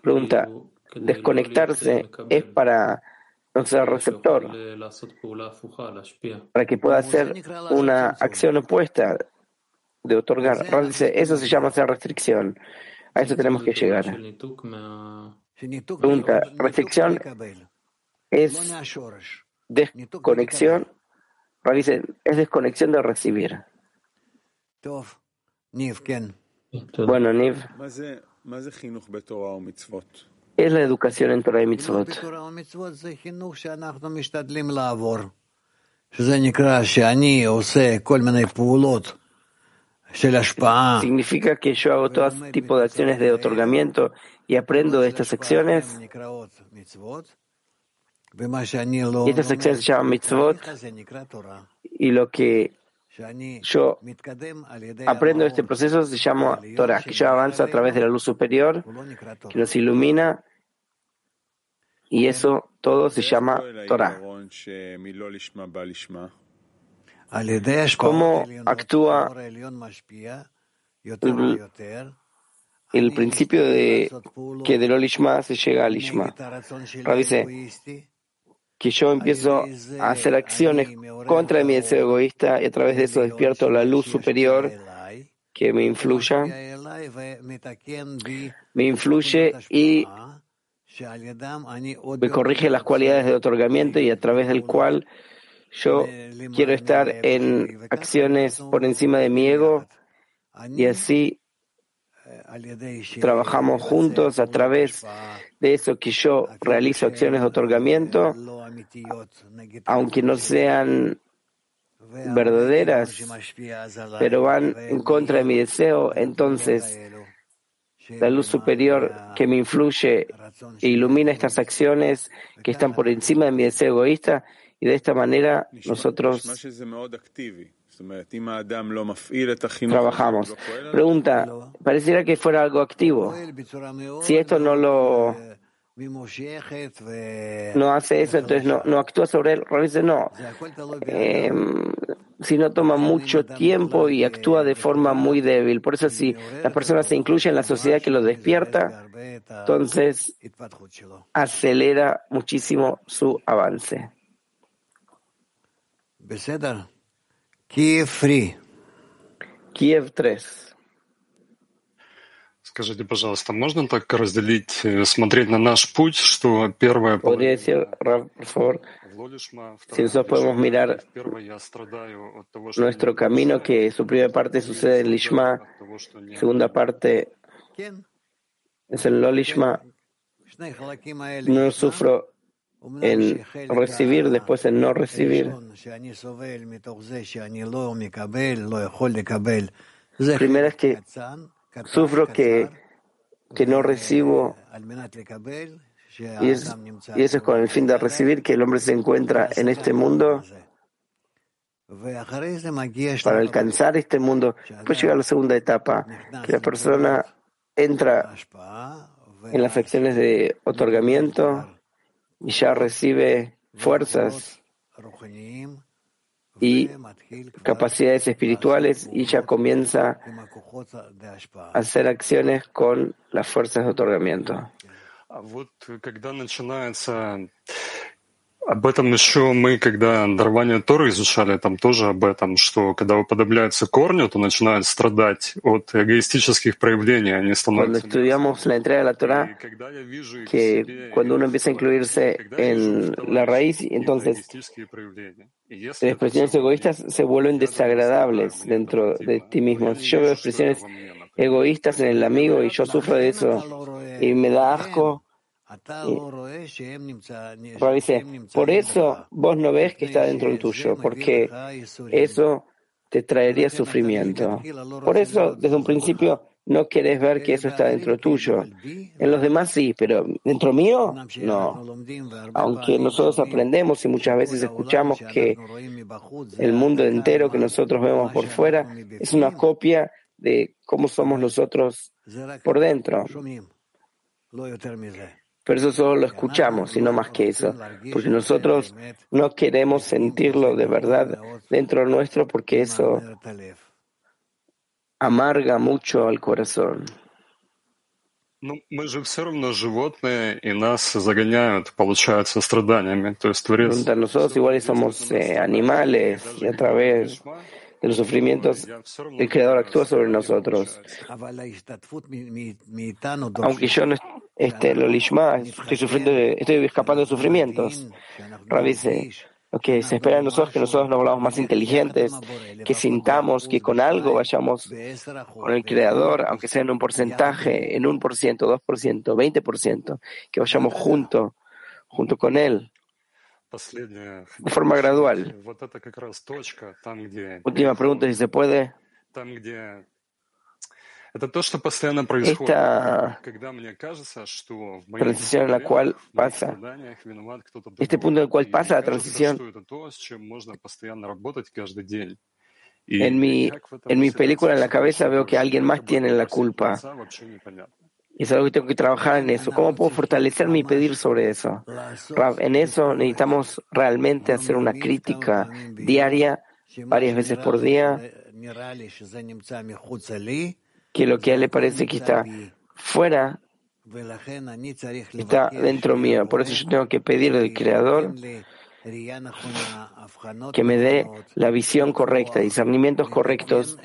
Pregunta, desconectarse es para no sea receptor, para que pueda hacer una acción opuesta de otorgar. eso se llama hacer restricción. A eso tenemos que llegar. Pregunta, restricción es desconexión. Dice, es desconexión de recibir. Bueno, Niv es la educación en Torah y Mitzvot. Significa que yo hago todo tipo de acciones de otorgamiento y aprendo de estas acciones. Y estas acciones se llaman mitzvot. Y lo que yo aprendo este proceso se llama Torah, que yo avanzo a través de la luz superior, que nos ilumina, y eso todo se llama Torah. ¿Cómo actúa el, principio de que del Olishma se llega al Ishma? dice, que yo empiezo a hacer acciones contra mi deseo egoísta y a través de eso despierto la luz superior que me influya, me influye y me corrige las cualidades de otorgamiento y a través del cual yo quiero estar en acciones por encima de mi ego y así trabajamos juntos a través de eso que yo realizo acciones de otorgamiento, aunque no sean verdaderas, pero van en contra de mi deseo, entonces la luz superior que me influye e ilumina estas acciones que están por encima de mi deseo egoísta y de esta manera nosotros trabajamos. Pregunta, pareciera que fuera algo activo. Si esto no lo no hace eso, entonces no, no actúa sobre él. Dice no. Eh, sino toma mucho tiempo y actúa de forma muy débil. Por eso si la persona se incluye en la sociedad que lo despierta, entonces acelera muchísimo su avance. Kiev Free. Kiev 3. Скажите, пожалуйста, можно так разделить, смотреть на наш путь, что первое Podría decir, por si nosotros podemos mirar nuestro camino, que su primera parte sucede en Lishma, segunda parte es el Lolishma, no sufro en recibir, después en no recibir. Primero es que sufro que, que no recibo y, es, y eso es con el fin de recibir que el hombre se encuentra en este mundo para alcanzar este mundo. Después llega la segunda etapa, que la persona entra en las acciones de otorgamiento y ya recibe fuerzas y capacidades espirituales y ya comienza a hacer acciones con las fuerzas de otorgamiento. Об этом еще мы, когда дарование Торы изучали, там тоже об этом, что когда уподобляются корню, то начинают страдать от эгоистических проявлений, они Cuando становятся... estudiamos la entrega de la Torah, que cuando uno empieza a incluirse en la raíz, entonces эгоистические проявления. И las expresiones egoístas se vuelven desagradables dentro de ti mismo. Si yo veo expresiones egoístas en el amigo y yo sufro de eso y me da asco, Rabbi dice, por eso vos no ves que está dentro del tuyo, porque eso te traería sufrimiento. Por eso, desde un principio, no querés ver que eso está dentro tuyo. En los demás sí, pero dentro mío, no. Aunque nosotros aprendemos y muchas veces escuchamos que el mundo entero que nosotros vemos por fuera es una copia de cómo somos nosotros por dentro. Pero eso solo lo escuchamos y no más que eso, porque nosotros no queremos sentirlo de verdad dentro nuestro porque eso amarga mucho al corazón. Ну, мы же все равно животные, и нас загоняют, получается, страданиями. То есть Творец... Pregunta, Nosotros iguales somos eh, animales y a través de los sufrimientos el Creador actúa sobre nosotros. Aunque yo no este Lolishma, estoy, sufriendo estoy escapando de sufrimientos. Rab dice, lo que se espera de nosotros que nosotros nos volvamos más inteligentes, que sintamos que con algo vayamos con el Creador, aunque sea en un porcentaje, en un por ciento, dos por ciento, veinte por ciento, que vayamos junto, junto con Él. De forma gradual. Última pregunta, si se puede. Там, где... Это то, что постоянно происходит. Esta Когда мне кажется, что в моих transición en la cual проблемах, в моих pasa, страданиях виноват кто-то este другой. punto en el cual И pasa la кажется, transición, что это то, с чем можно постоянно работать каждый день. И en mi, как в этом en mi разобраться, película en la чтобы cabeza veo que больше alguien más tiene la просить culpa. Творца, вообще непонятно. Y es algo que tengo que trabajar en eso. ¿Cómo puedo fortalecerme y pedir sobre eso? Rav, en eso necesitamos realmente hacer una crítica diaria, varias veces por día, que lo que a él le parece que está fuera está dentro mío. Por eso yo tengo que pedir del Creador que me dé la visión correcta, discernimientos correctos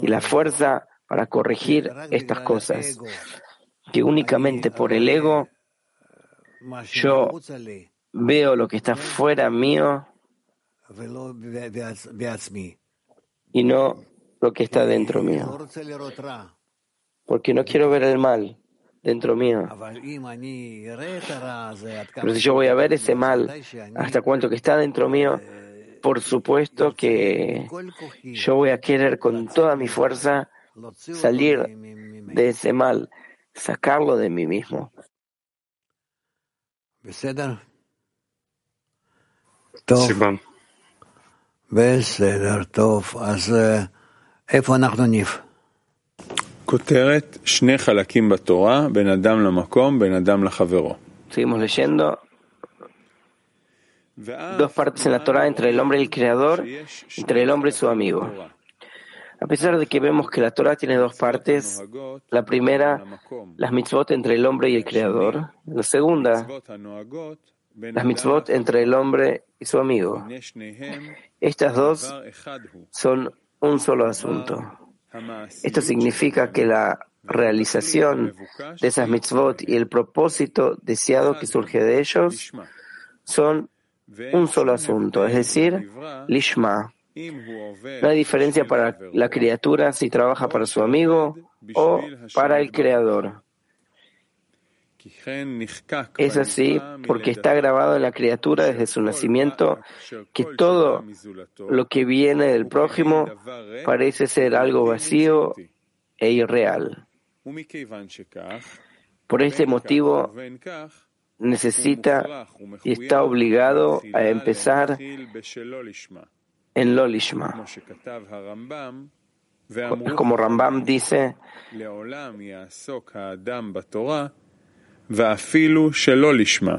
y la fuerza para corregir estas cosas. Que únicamente por el ego yo veo lo que está fuera mío y no lo que está dentro mío. Porque no quiero ver el mal dentro mío. Pero si yo voy a ver ese mal, hasta cuánto que está dentro mío, por supuesto que yo voy a querer con toda mi fuerza salir de ese mal, sacarlo de mí mismo. איפה אנחנו ניב? כותרת שני חלקים בתורה, בין אדם למקום, בין אדם לחברו. Seguimos leyendo. dos partes en la Torah entre el hombre y el Creador, entre el hombre y su amigo. A pesar de que vemos que la Torah tiene dos partes, la primera, las mitzvot entre el hombre y el Creador, la segunda, las mitzvot entre el hombre y su amigo. Estas dos son un solo asunto. Esto significa que la realización de esas mitzvot y el propósito deseado que surge de ellos son un solo asunto, es decir, lishma. No hay diferencia para la criatura si trabaja para su amigo o para el creador. Es así porque está grabado en la criatura desde su nacimiento que todo lo que viene del prójimo parece ser algo vacío e irreal. Por este motivo, necesita y está obligado a empezar en Lolishma. Como Rambam dice,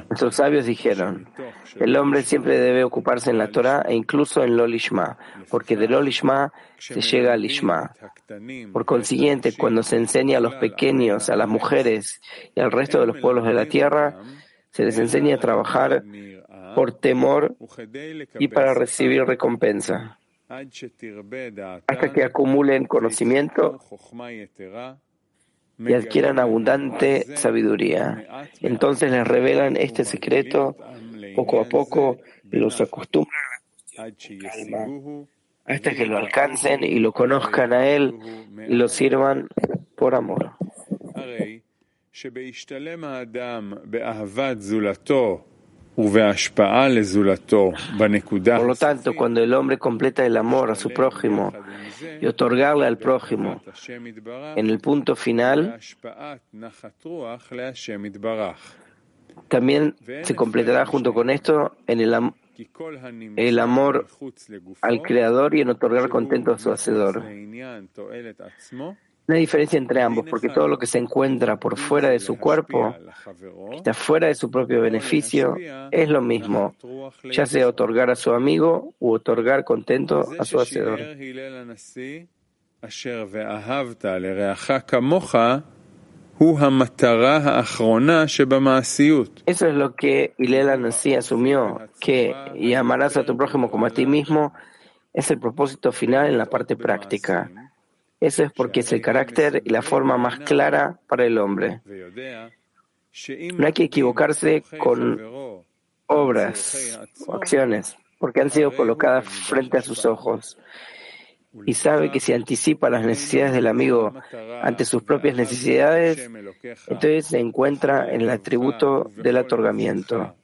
Nuestros sabios dijeron, el hombre siempre debe ocuparse en la Torah e incluso en Lolishma, porque de Lolishma se llega al Lishma. Por consiguiente, cuando se enseña a los pequeños, a las mujeres y al resto de los pueblos de la tierra, se les enseña a trabajar por temor y para recibir recompensa, hasta que acumulen conocimiento y adquieran abundante sabiduría. Entonces les revelan este secreto poco a poco y los acostumbran hasta que lo alcancen y lo conozcan a él y lo sirvan por amor. Por lo tanto, cuando el hombre completa el amor a su prójimo y otorgarle al prójimo en el punto final, también se completará junto con esto en el, el amor al Creador y en otorgar contento a su Hacedor. No hay diferencia entre ambos, porque todo lo que se encuentra por fuera de su cuerpo, que está fuera de su propio beneficio, es lo mismo, ya sea otorgar a su amigo u otorgar contento a su hacedor. Eso es lo que Ilela Nasi asumió, que y amarás a tu prójimo como a ti mismo es el propósito final en la parte práctica. Eso es porque es el carácter y la forma más clara para el hombre. No hay que equivocarse con obras o acciones, porque han sido colocadas frente a sus ojos. Y sabe que si anticipa las necesidades del amigo ante sus propias necesidades, entonces se encuentra en el atributo del otorgamiento.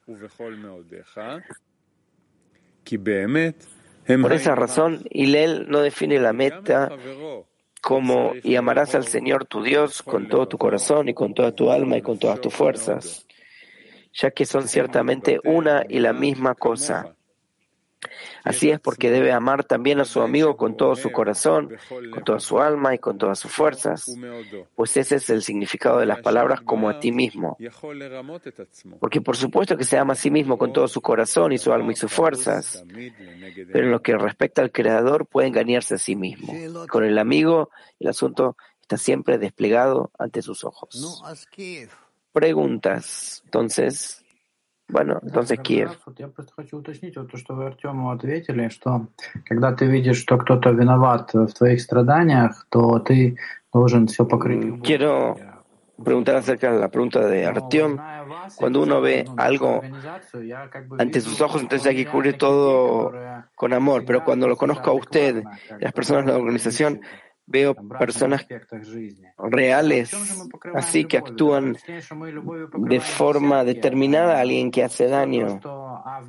Por esa razón, Hillel no define la meta como y amarás al Señor tu Dios con todo tu corazón y con toda tu alma y con todas tus fuerzas, ya que son ciertamente una y la misma cosa. Así es porque debe amar también a su amigo con todo su corazón, con toda su alma y con todas sus fuerzas, pues ese es el significado de las palabras como a ti mismo. Porque por supuesto que se ama a sí mismo con todo su corazón y su alma y sus fuerzas, pero en lo que respecta al Creador puede engañarse a sí mismo. Con el amigo el asunto está siempre desplegado ante sus ojos. Preguntas. Entonces, bueno, entonces Kiev. Я просто хочу уточнить вот то, что вы Артему ответили, что когда ты видишь, что кто-то виноват в твоих страданиях, то ты должен все покрыть. Quiero preguntar acerca de la pregunta de Artyom. Cuando uno ve algo ante sus ojos, entonces hay que cubrir todo con amor. Pero cuando lo conozco a usted, las personas de la organización, veo personas reales, así que actúan de forma determinada a alguien que hace daño.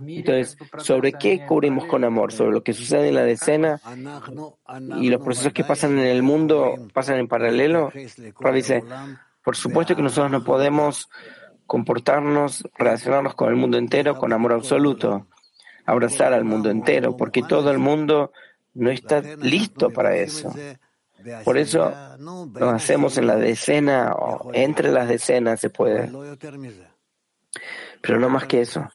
Entonces, ¿sobre qué cubrimos con amor? ¿Sobre lo que sucede en la decena y los procesos que pasan en el mundo pasan en paralelo? dice, por supuesto que nosotros no podemos comportarnos, relacionarnos con el mundo entero con amor absoluto, abrazar al mundo entero, porque todo el mundo no está listo para eso. Por eso lo hacemos en la decena o entre las decenas se puede. Pero no más que eso.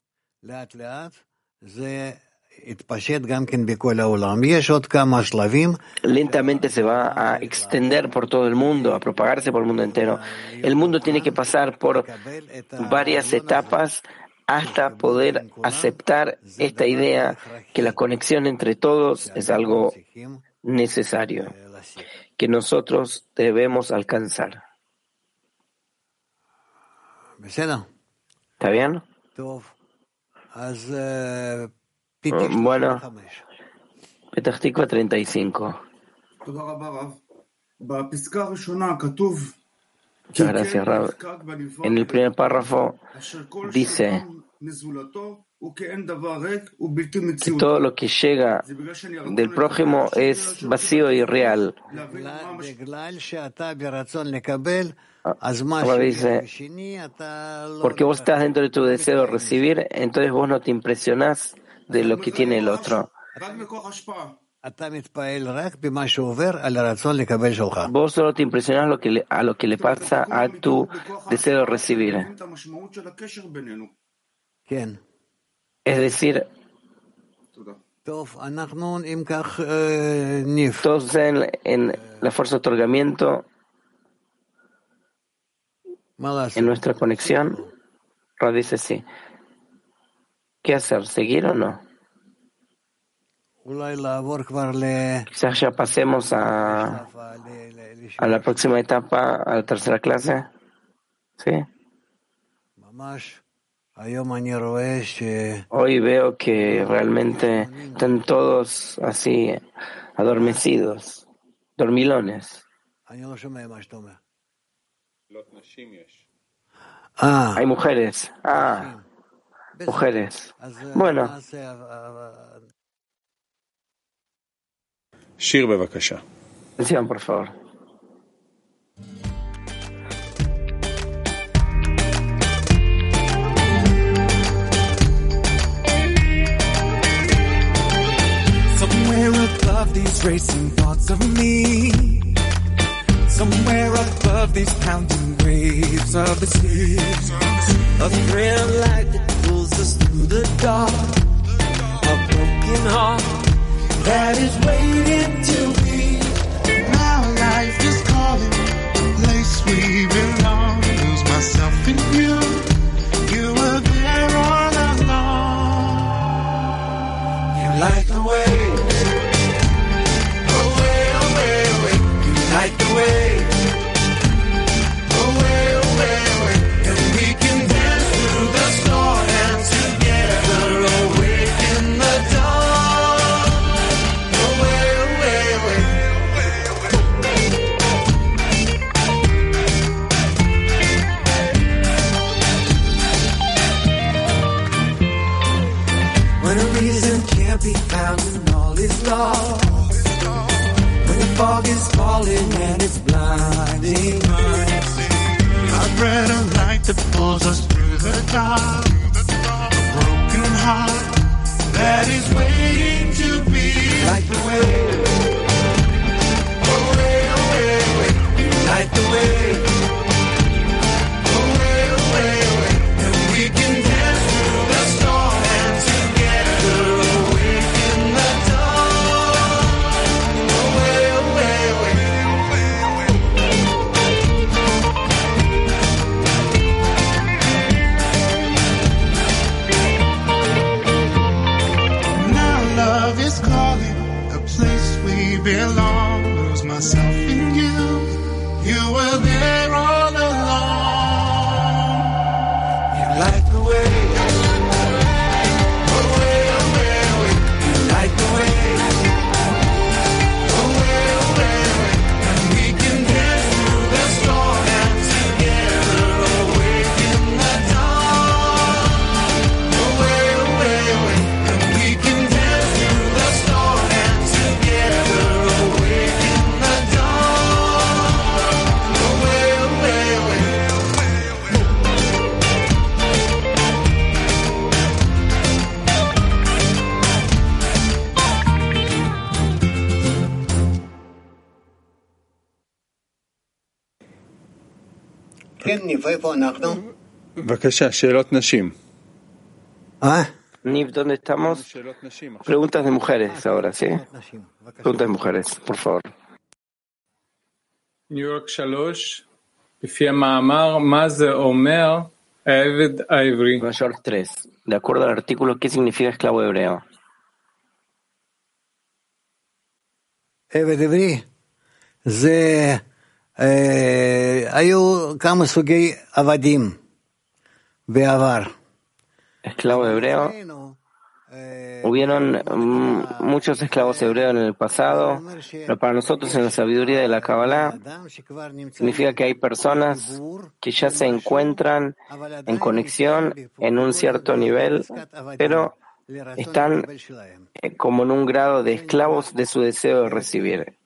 lentamente se va a extender por todo el mundo, a propagarse por el mundo entero. El mundo tiene que pasar por varias etapas hasta poder aceptar esta idea que la conexión entre todos es algo necesario, que nosotros debemos alcanzar. ¿Está bien? Bueno, Petah Tikva 35. Muchas gracias, Rab. En el primer párrafo dice que todo lo que llega del prójimo es vacío y real. Ahora dice, porque vos estás dentro de tu deseo de recibir, entonces vos no te impresionás de lo que tiene el otro. Vos solo te impresionás lo que a lo que le pasa a tu deseo de recibir. Es decir, todos en, en la fuerza de otorgamiento, en nuestra conexión, Rod dice sí. ¿Qué hacer? ¿Seguir o no? Quizás ya pasemos a, a la próxima etapa, a la tercera clase. ¿Sí? Hoy veo que realmente están todos así adormecidos, dormilones. Ah, hay mujeres. Ah, mujeres. Bueno. Shir, por favor. These racing thoughts of me. Somewhere above these pounding waves of the sea. A thrill light that pulls us through the dark. A broken heart that is waiting to be. Now life is calling, the place we belong. Lose myself in you. You were there all along. You like the waves. ¿Ah? NIP, ¿dónde estamos? Preguntas de mujeres ahora, ¿sí? Preguntas de mujeres, por favor. New York 3, Nueva York 3. De acuerdo al artículo, ¿qué significa esclavo hebreo? Había Beavar. Esclavo hebreo. Eh, Hubieron mm, muchos esclavos hebreos en el pasado, pero para nosotros en la sabiduría de la Kabbalah significa que hay personas que ya se encuentran en conexión en un cierto nivel, pero están eh, como en un grado de esclavos de su deseo de recibir.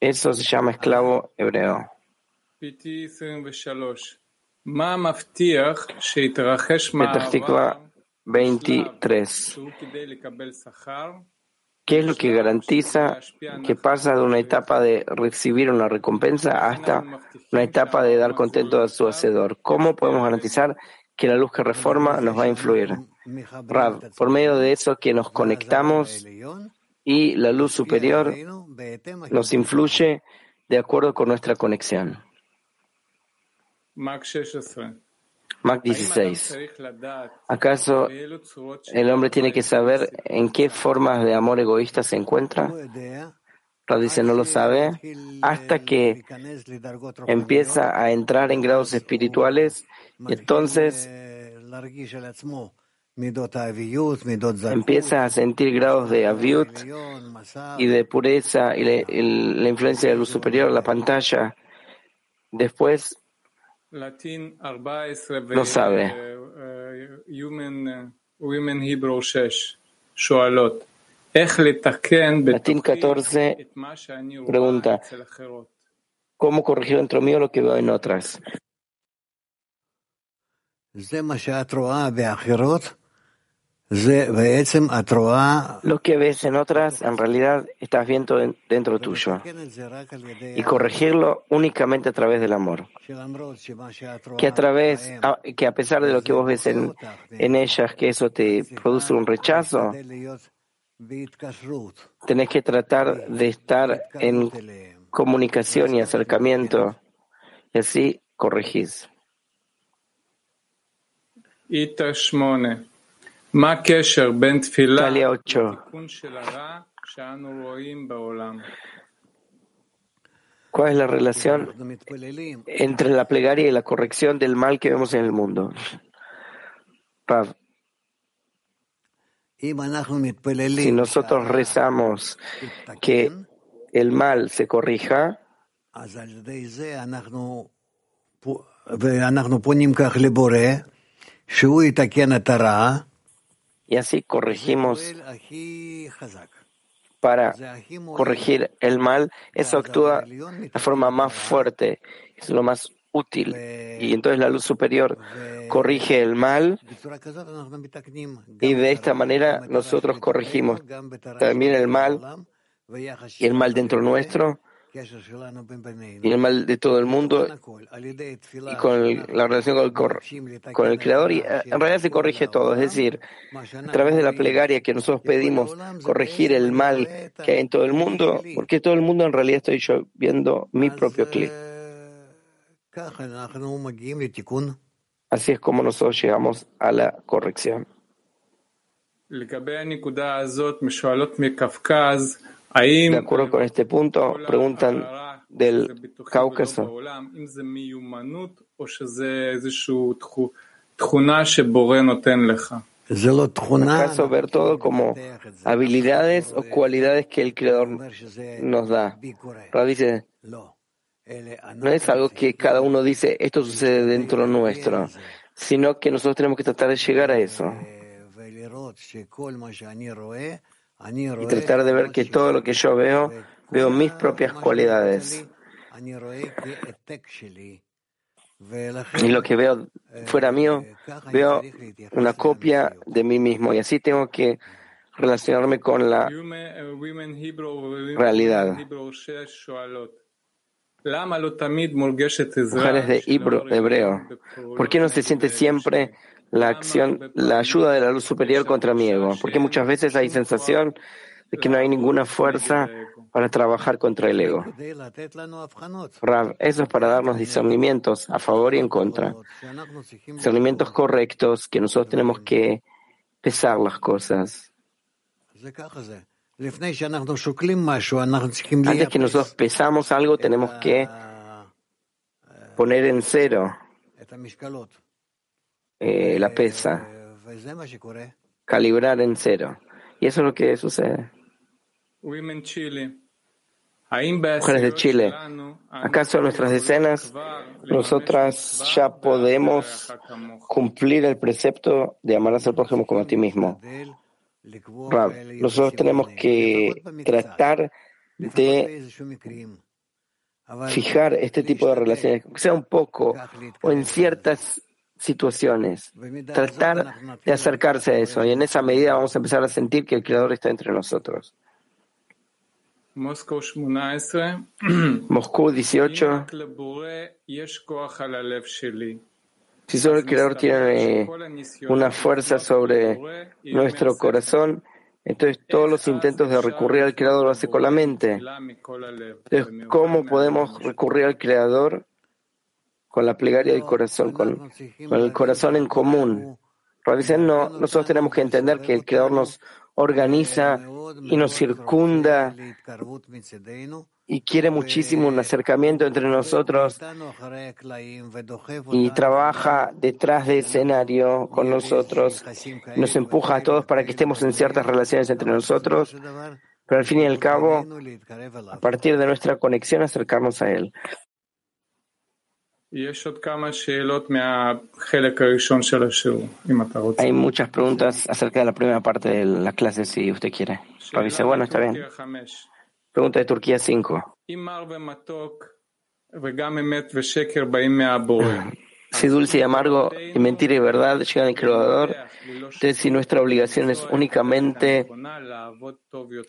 Eso se llama esclavo hebreo. Petah 23. ¿Qué es lo que garantiza que pasa de una etapa de recibir una recompensa hasta una etapa de dar contento a su hacedor? ¿Cómo podemos garantizar que la luz que reforma nos va a influir? Rab, por medio de eso que nos conectamos y la luz superior nos influye de acuerdo con nuestra conexión. מק 16. Mac 16. ¿Acaso el hombre tiene que saber en qué formas de amor egoísta se encuentra? Rav dice, no lo sabe. Hasta que empieza a entrar en grados espirituales y entonces empieza a sentir grados de aviut y de pureza y la, el- la influencia de la luz superior, la pantalla. Después lo sabe. Latín 14 pregunta, ¿cómo corregir dentro mío lo que veo en otras? Lo que ves en otras, en realidad estás viendo dentro tuyo. Y corregirlo únicamente a través del amor. Que a través, que a pesar de lo que vos ves en, en ellas, que eso te produce un rechazo, tenés que tratar de estar en comunicación y acercamiento. Y así corregís. Itashmone. Talia 8. ¿Cuál es la relación entre la plegaria y la corrección del mal que vemos en el mundo? Pav. Si nosotros rezamos que el mal se corrija, y así corregimos para corregir el mal, eso actúa de la forma más fuerte, es lo más útil. Y entonces la luz superior corrige el mal. Y de esta manera nosotros corregimos también el mal y el mal dentro nuestro y el mal de todo el mundo y con la relación con el, cor, con el Creador. Y en eh, realidad se corrige todo, es decir, a través de la plegaria que nosotros pedimos corregir el mal que hay en todo el mundo, porque todo el mundo en realidad estoy yo viendo mi propio clip. Así es como nosotros llegamos a la corrección. Ahí, de acuerdo con este punto, preguntan del Cáucaso. ¿Acaso ver todo como habilidades o cualidades que el Creador nos da? Dice, no es algo que cada uno dice, esto sucede dentro nuestro, sino que nosotros tenemos que tratar de llegar a eso y tratar de ver que todo lo que yo veo, veo mis propias cualidades. Y lo que veo fuera mío, veo una copia de mí mismo. Y así tengo que relacionarme con la realidad. Mujeres de hebreo, ¿por qué no se siente siempre la acción, la ayuda de la luz superior contra mi ego, porque muchas veces hay sensación de que no hay ninguna fuerza para trabajar contra el ego. Rav, eso es para darnos discernimientos a favor y en contra. Discernimientos correctos que nosotros tenemos que pesar las cosas. Antes que nosotros pesamos algo, tenemos que poner en cero eh, la pesa, calibrar en cero. Y eso es lo que sucede. Mujeres de Chile, ¿acaso en nuestras decenas nosotras ya podemos cumplir el precepto de amar a ser prójimo como a ti mismo? nosotros tenemos que tratar de fijar este tipo de relaciones, sea un poco o en ciertas situaciones, tratar de acercarse a eso y en esa medida vamos a empezar a sentir que el Creador está entre nosotros. (clears throat) Moscú 18. Si solo el Creador tiene una fuerza sobre nuestro corazón, entonces todos los intentos de recurrir al Creador lo hace con la mente. Entonces, ¿cómo podemos recurrir al Creador con la plegaria del corazón, con, el corazón en común? Dicen, no, nosotros tenemos que entender que el Creador nos organiza y nos circunda y quiere muchísimo un acercamiento entre nosotros y trabaja detrás del escenario con nosotros, nos empuja a todos para que estemos en ciertas relaciones entre nosotros, pero al fin y al cabo, a partir de nuestra conexión, acercarnos a Él. Hay muchas preguntas acerca de la primera parte de la clase, si usted quiere. dice, bueno, está bien. Pregunta de Turquía 5. Si (laughs) dulce y amargo y mentira y verdad llegan al Creador, entonces si nuestra obligación es únicamente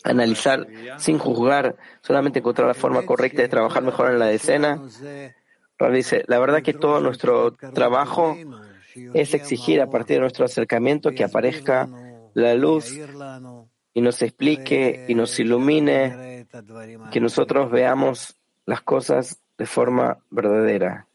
analizar sin juzgar, solamente encontrar la forma correcta de trabajar mejor en la decena, dice, la verdad que todo nuestro trabajo es exigir a partir de nuestro acercamiento que aparezca la luz y nos explique y nos ilumine, que nosotros veamos las cosas de forma verdadera.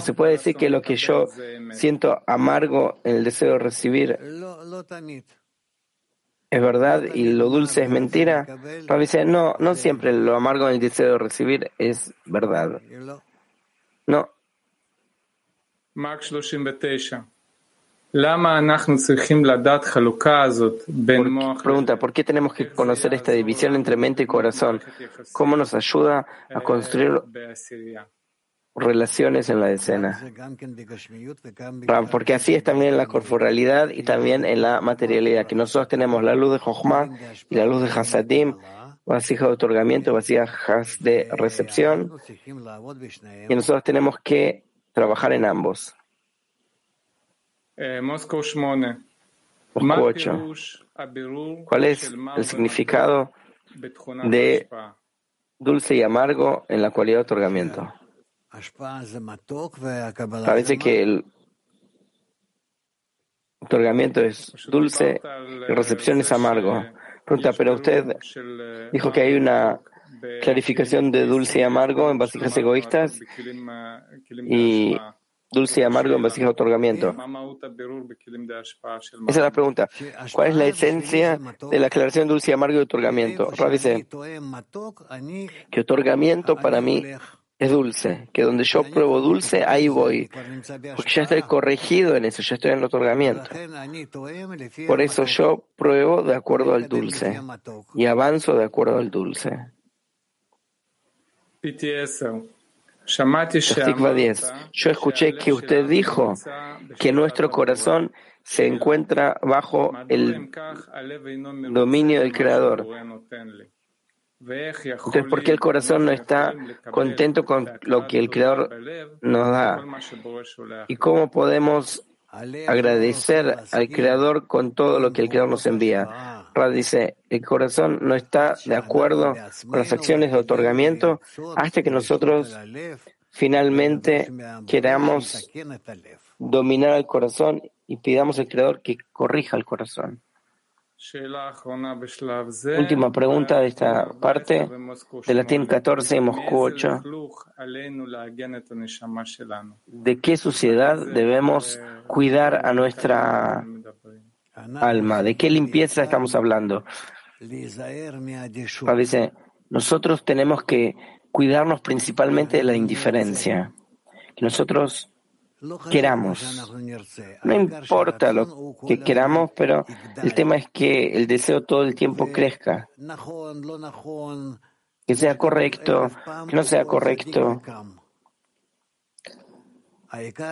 ¿se puede decir que lo que yo siento amargo en el deseo de recibir es verdad y lo dulce es mentira? Rabbi dice, no, no siempre lo amargo en el deseo de recibir es verdad. No. Pregunta, ¿por qué tenemos que conocer esta división entre mente y corazón? ¿Cómo nos ayuda a construir relaciones en la decena. Porque así es también en la corporalidad y también en la materialidad, que nosotros tenemos la luz de Jochma y la luz de Hasadim, vasija de otorgamiento, vasija de recepción, y nosotros tenemos que trabajar en ambos. Moscú 8. ¿Cuál es el significado de dulce y amargo en la cualidad de otorgamiento? Parece que el otorgamiento es dulce y recepción es amargo. Pregunta, pero usted dijo que hay una clarificación de dulce y amargo en vasijas egoístas y dulce y amargo en vasijas de otorgamiento. Esa es la pregunta. ¿Cuál es la esencia de la aclaración dulce y amargo y otorgamiento? Rav dice que otorgamiento para mí es dulce, que donde yo pruebo dulce, ahí voy, porque ya estoy corregido en eso, ya estoy en el otorgamiento. Por eso yo pruebo de acuerdo al dulce y avanzo de acuerdo al dulce. 10. Yo escuché que usted dijo que nuestro corazón se encuentra bajo el dominio del Creador. Entonces, ¿por qué el corazón no está contento con lo que el Creador nos da? ¿Y cómo podemos agradecer al Creador con todo lo que el Creador nos envía? Rad dice, el corazón no está de acuerdo con las acciones de otorgamiento hasta que nosotros finalmente queramos dominar el corazón y pidamos al Creador que corrija el corazón. Última pregunta de esta parte, de latín 14 y Moscú 8. ¿De qué suciedad debemos cuidar a nuestra alma? ¿De qué limpieza estamos hablando? Dice, nosotros tenemos que cuidarnos principalmente de la indiferencia. Que nosotros queramos. No importa lo que queramos, pero el tema es que el deseo todo el tiempo crezca. Que sea correcto, que no sea correcto.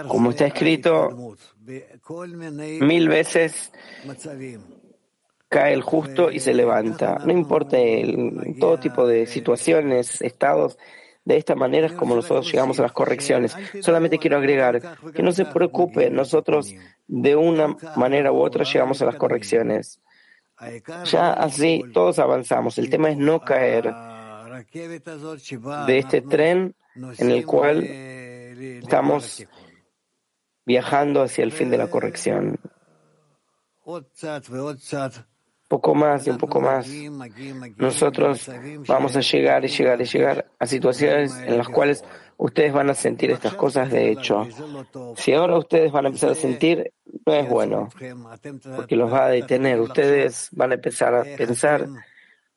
Como está escrito, mil veces cae el justo y se levanta. No importa todo tipo de situaciones, estados, de esta manera es como nosotros llegamos a las correcciones. Solamente quiero agregar que no se preocupe, nosotros de una manera u otra llegamos a las correcciones. Ya así todos avanzamos. El tema es no caer de este tren en el cual estamos viajando hacia el fin de la corrección poco más y un poco más, nosotros vamos a llegar y llegar y llegar a situaciones en las cuales ustedes van a sentir estas cosas de hecho. Si ahora ustedes van a empezar a sentir, no es bueno, porque los va a detener. Ustedes van a empezar a pensar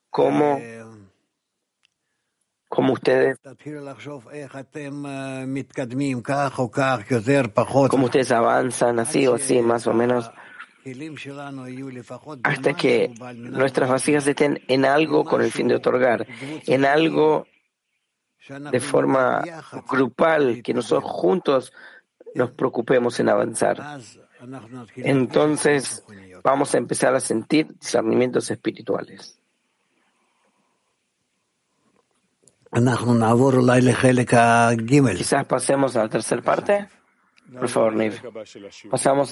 cómo, cómo ustedes, cómo ustedes avanzan así o así, más o menos hasta que nuestras vasijas estén en algo con el fin de otorgar, en algo de forma grupal, que nosotros juntos nos preocupemos en avanzar. Entonces vamos a empezar a sentir discernimientos espirituales. Quizás pasemos a la tercera parte. Por favor, Niv. Pasamos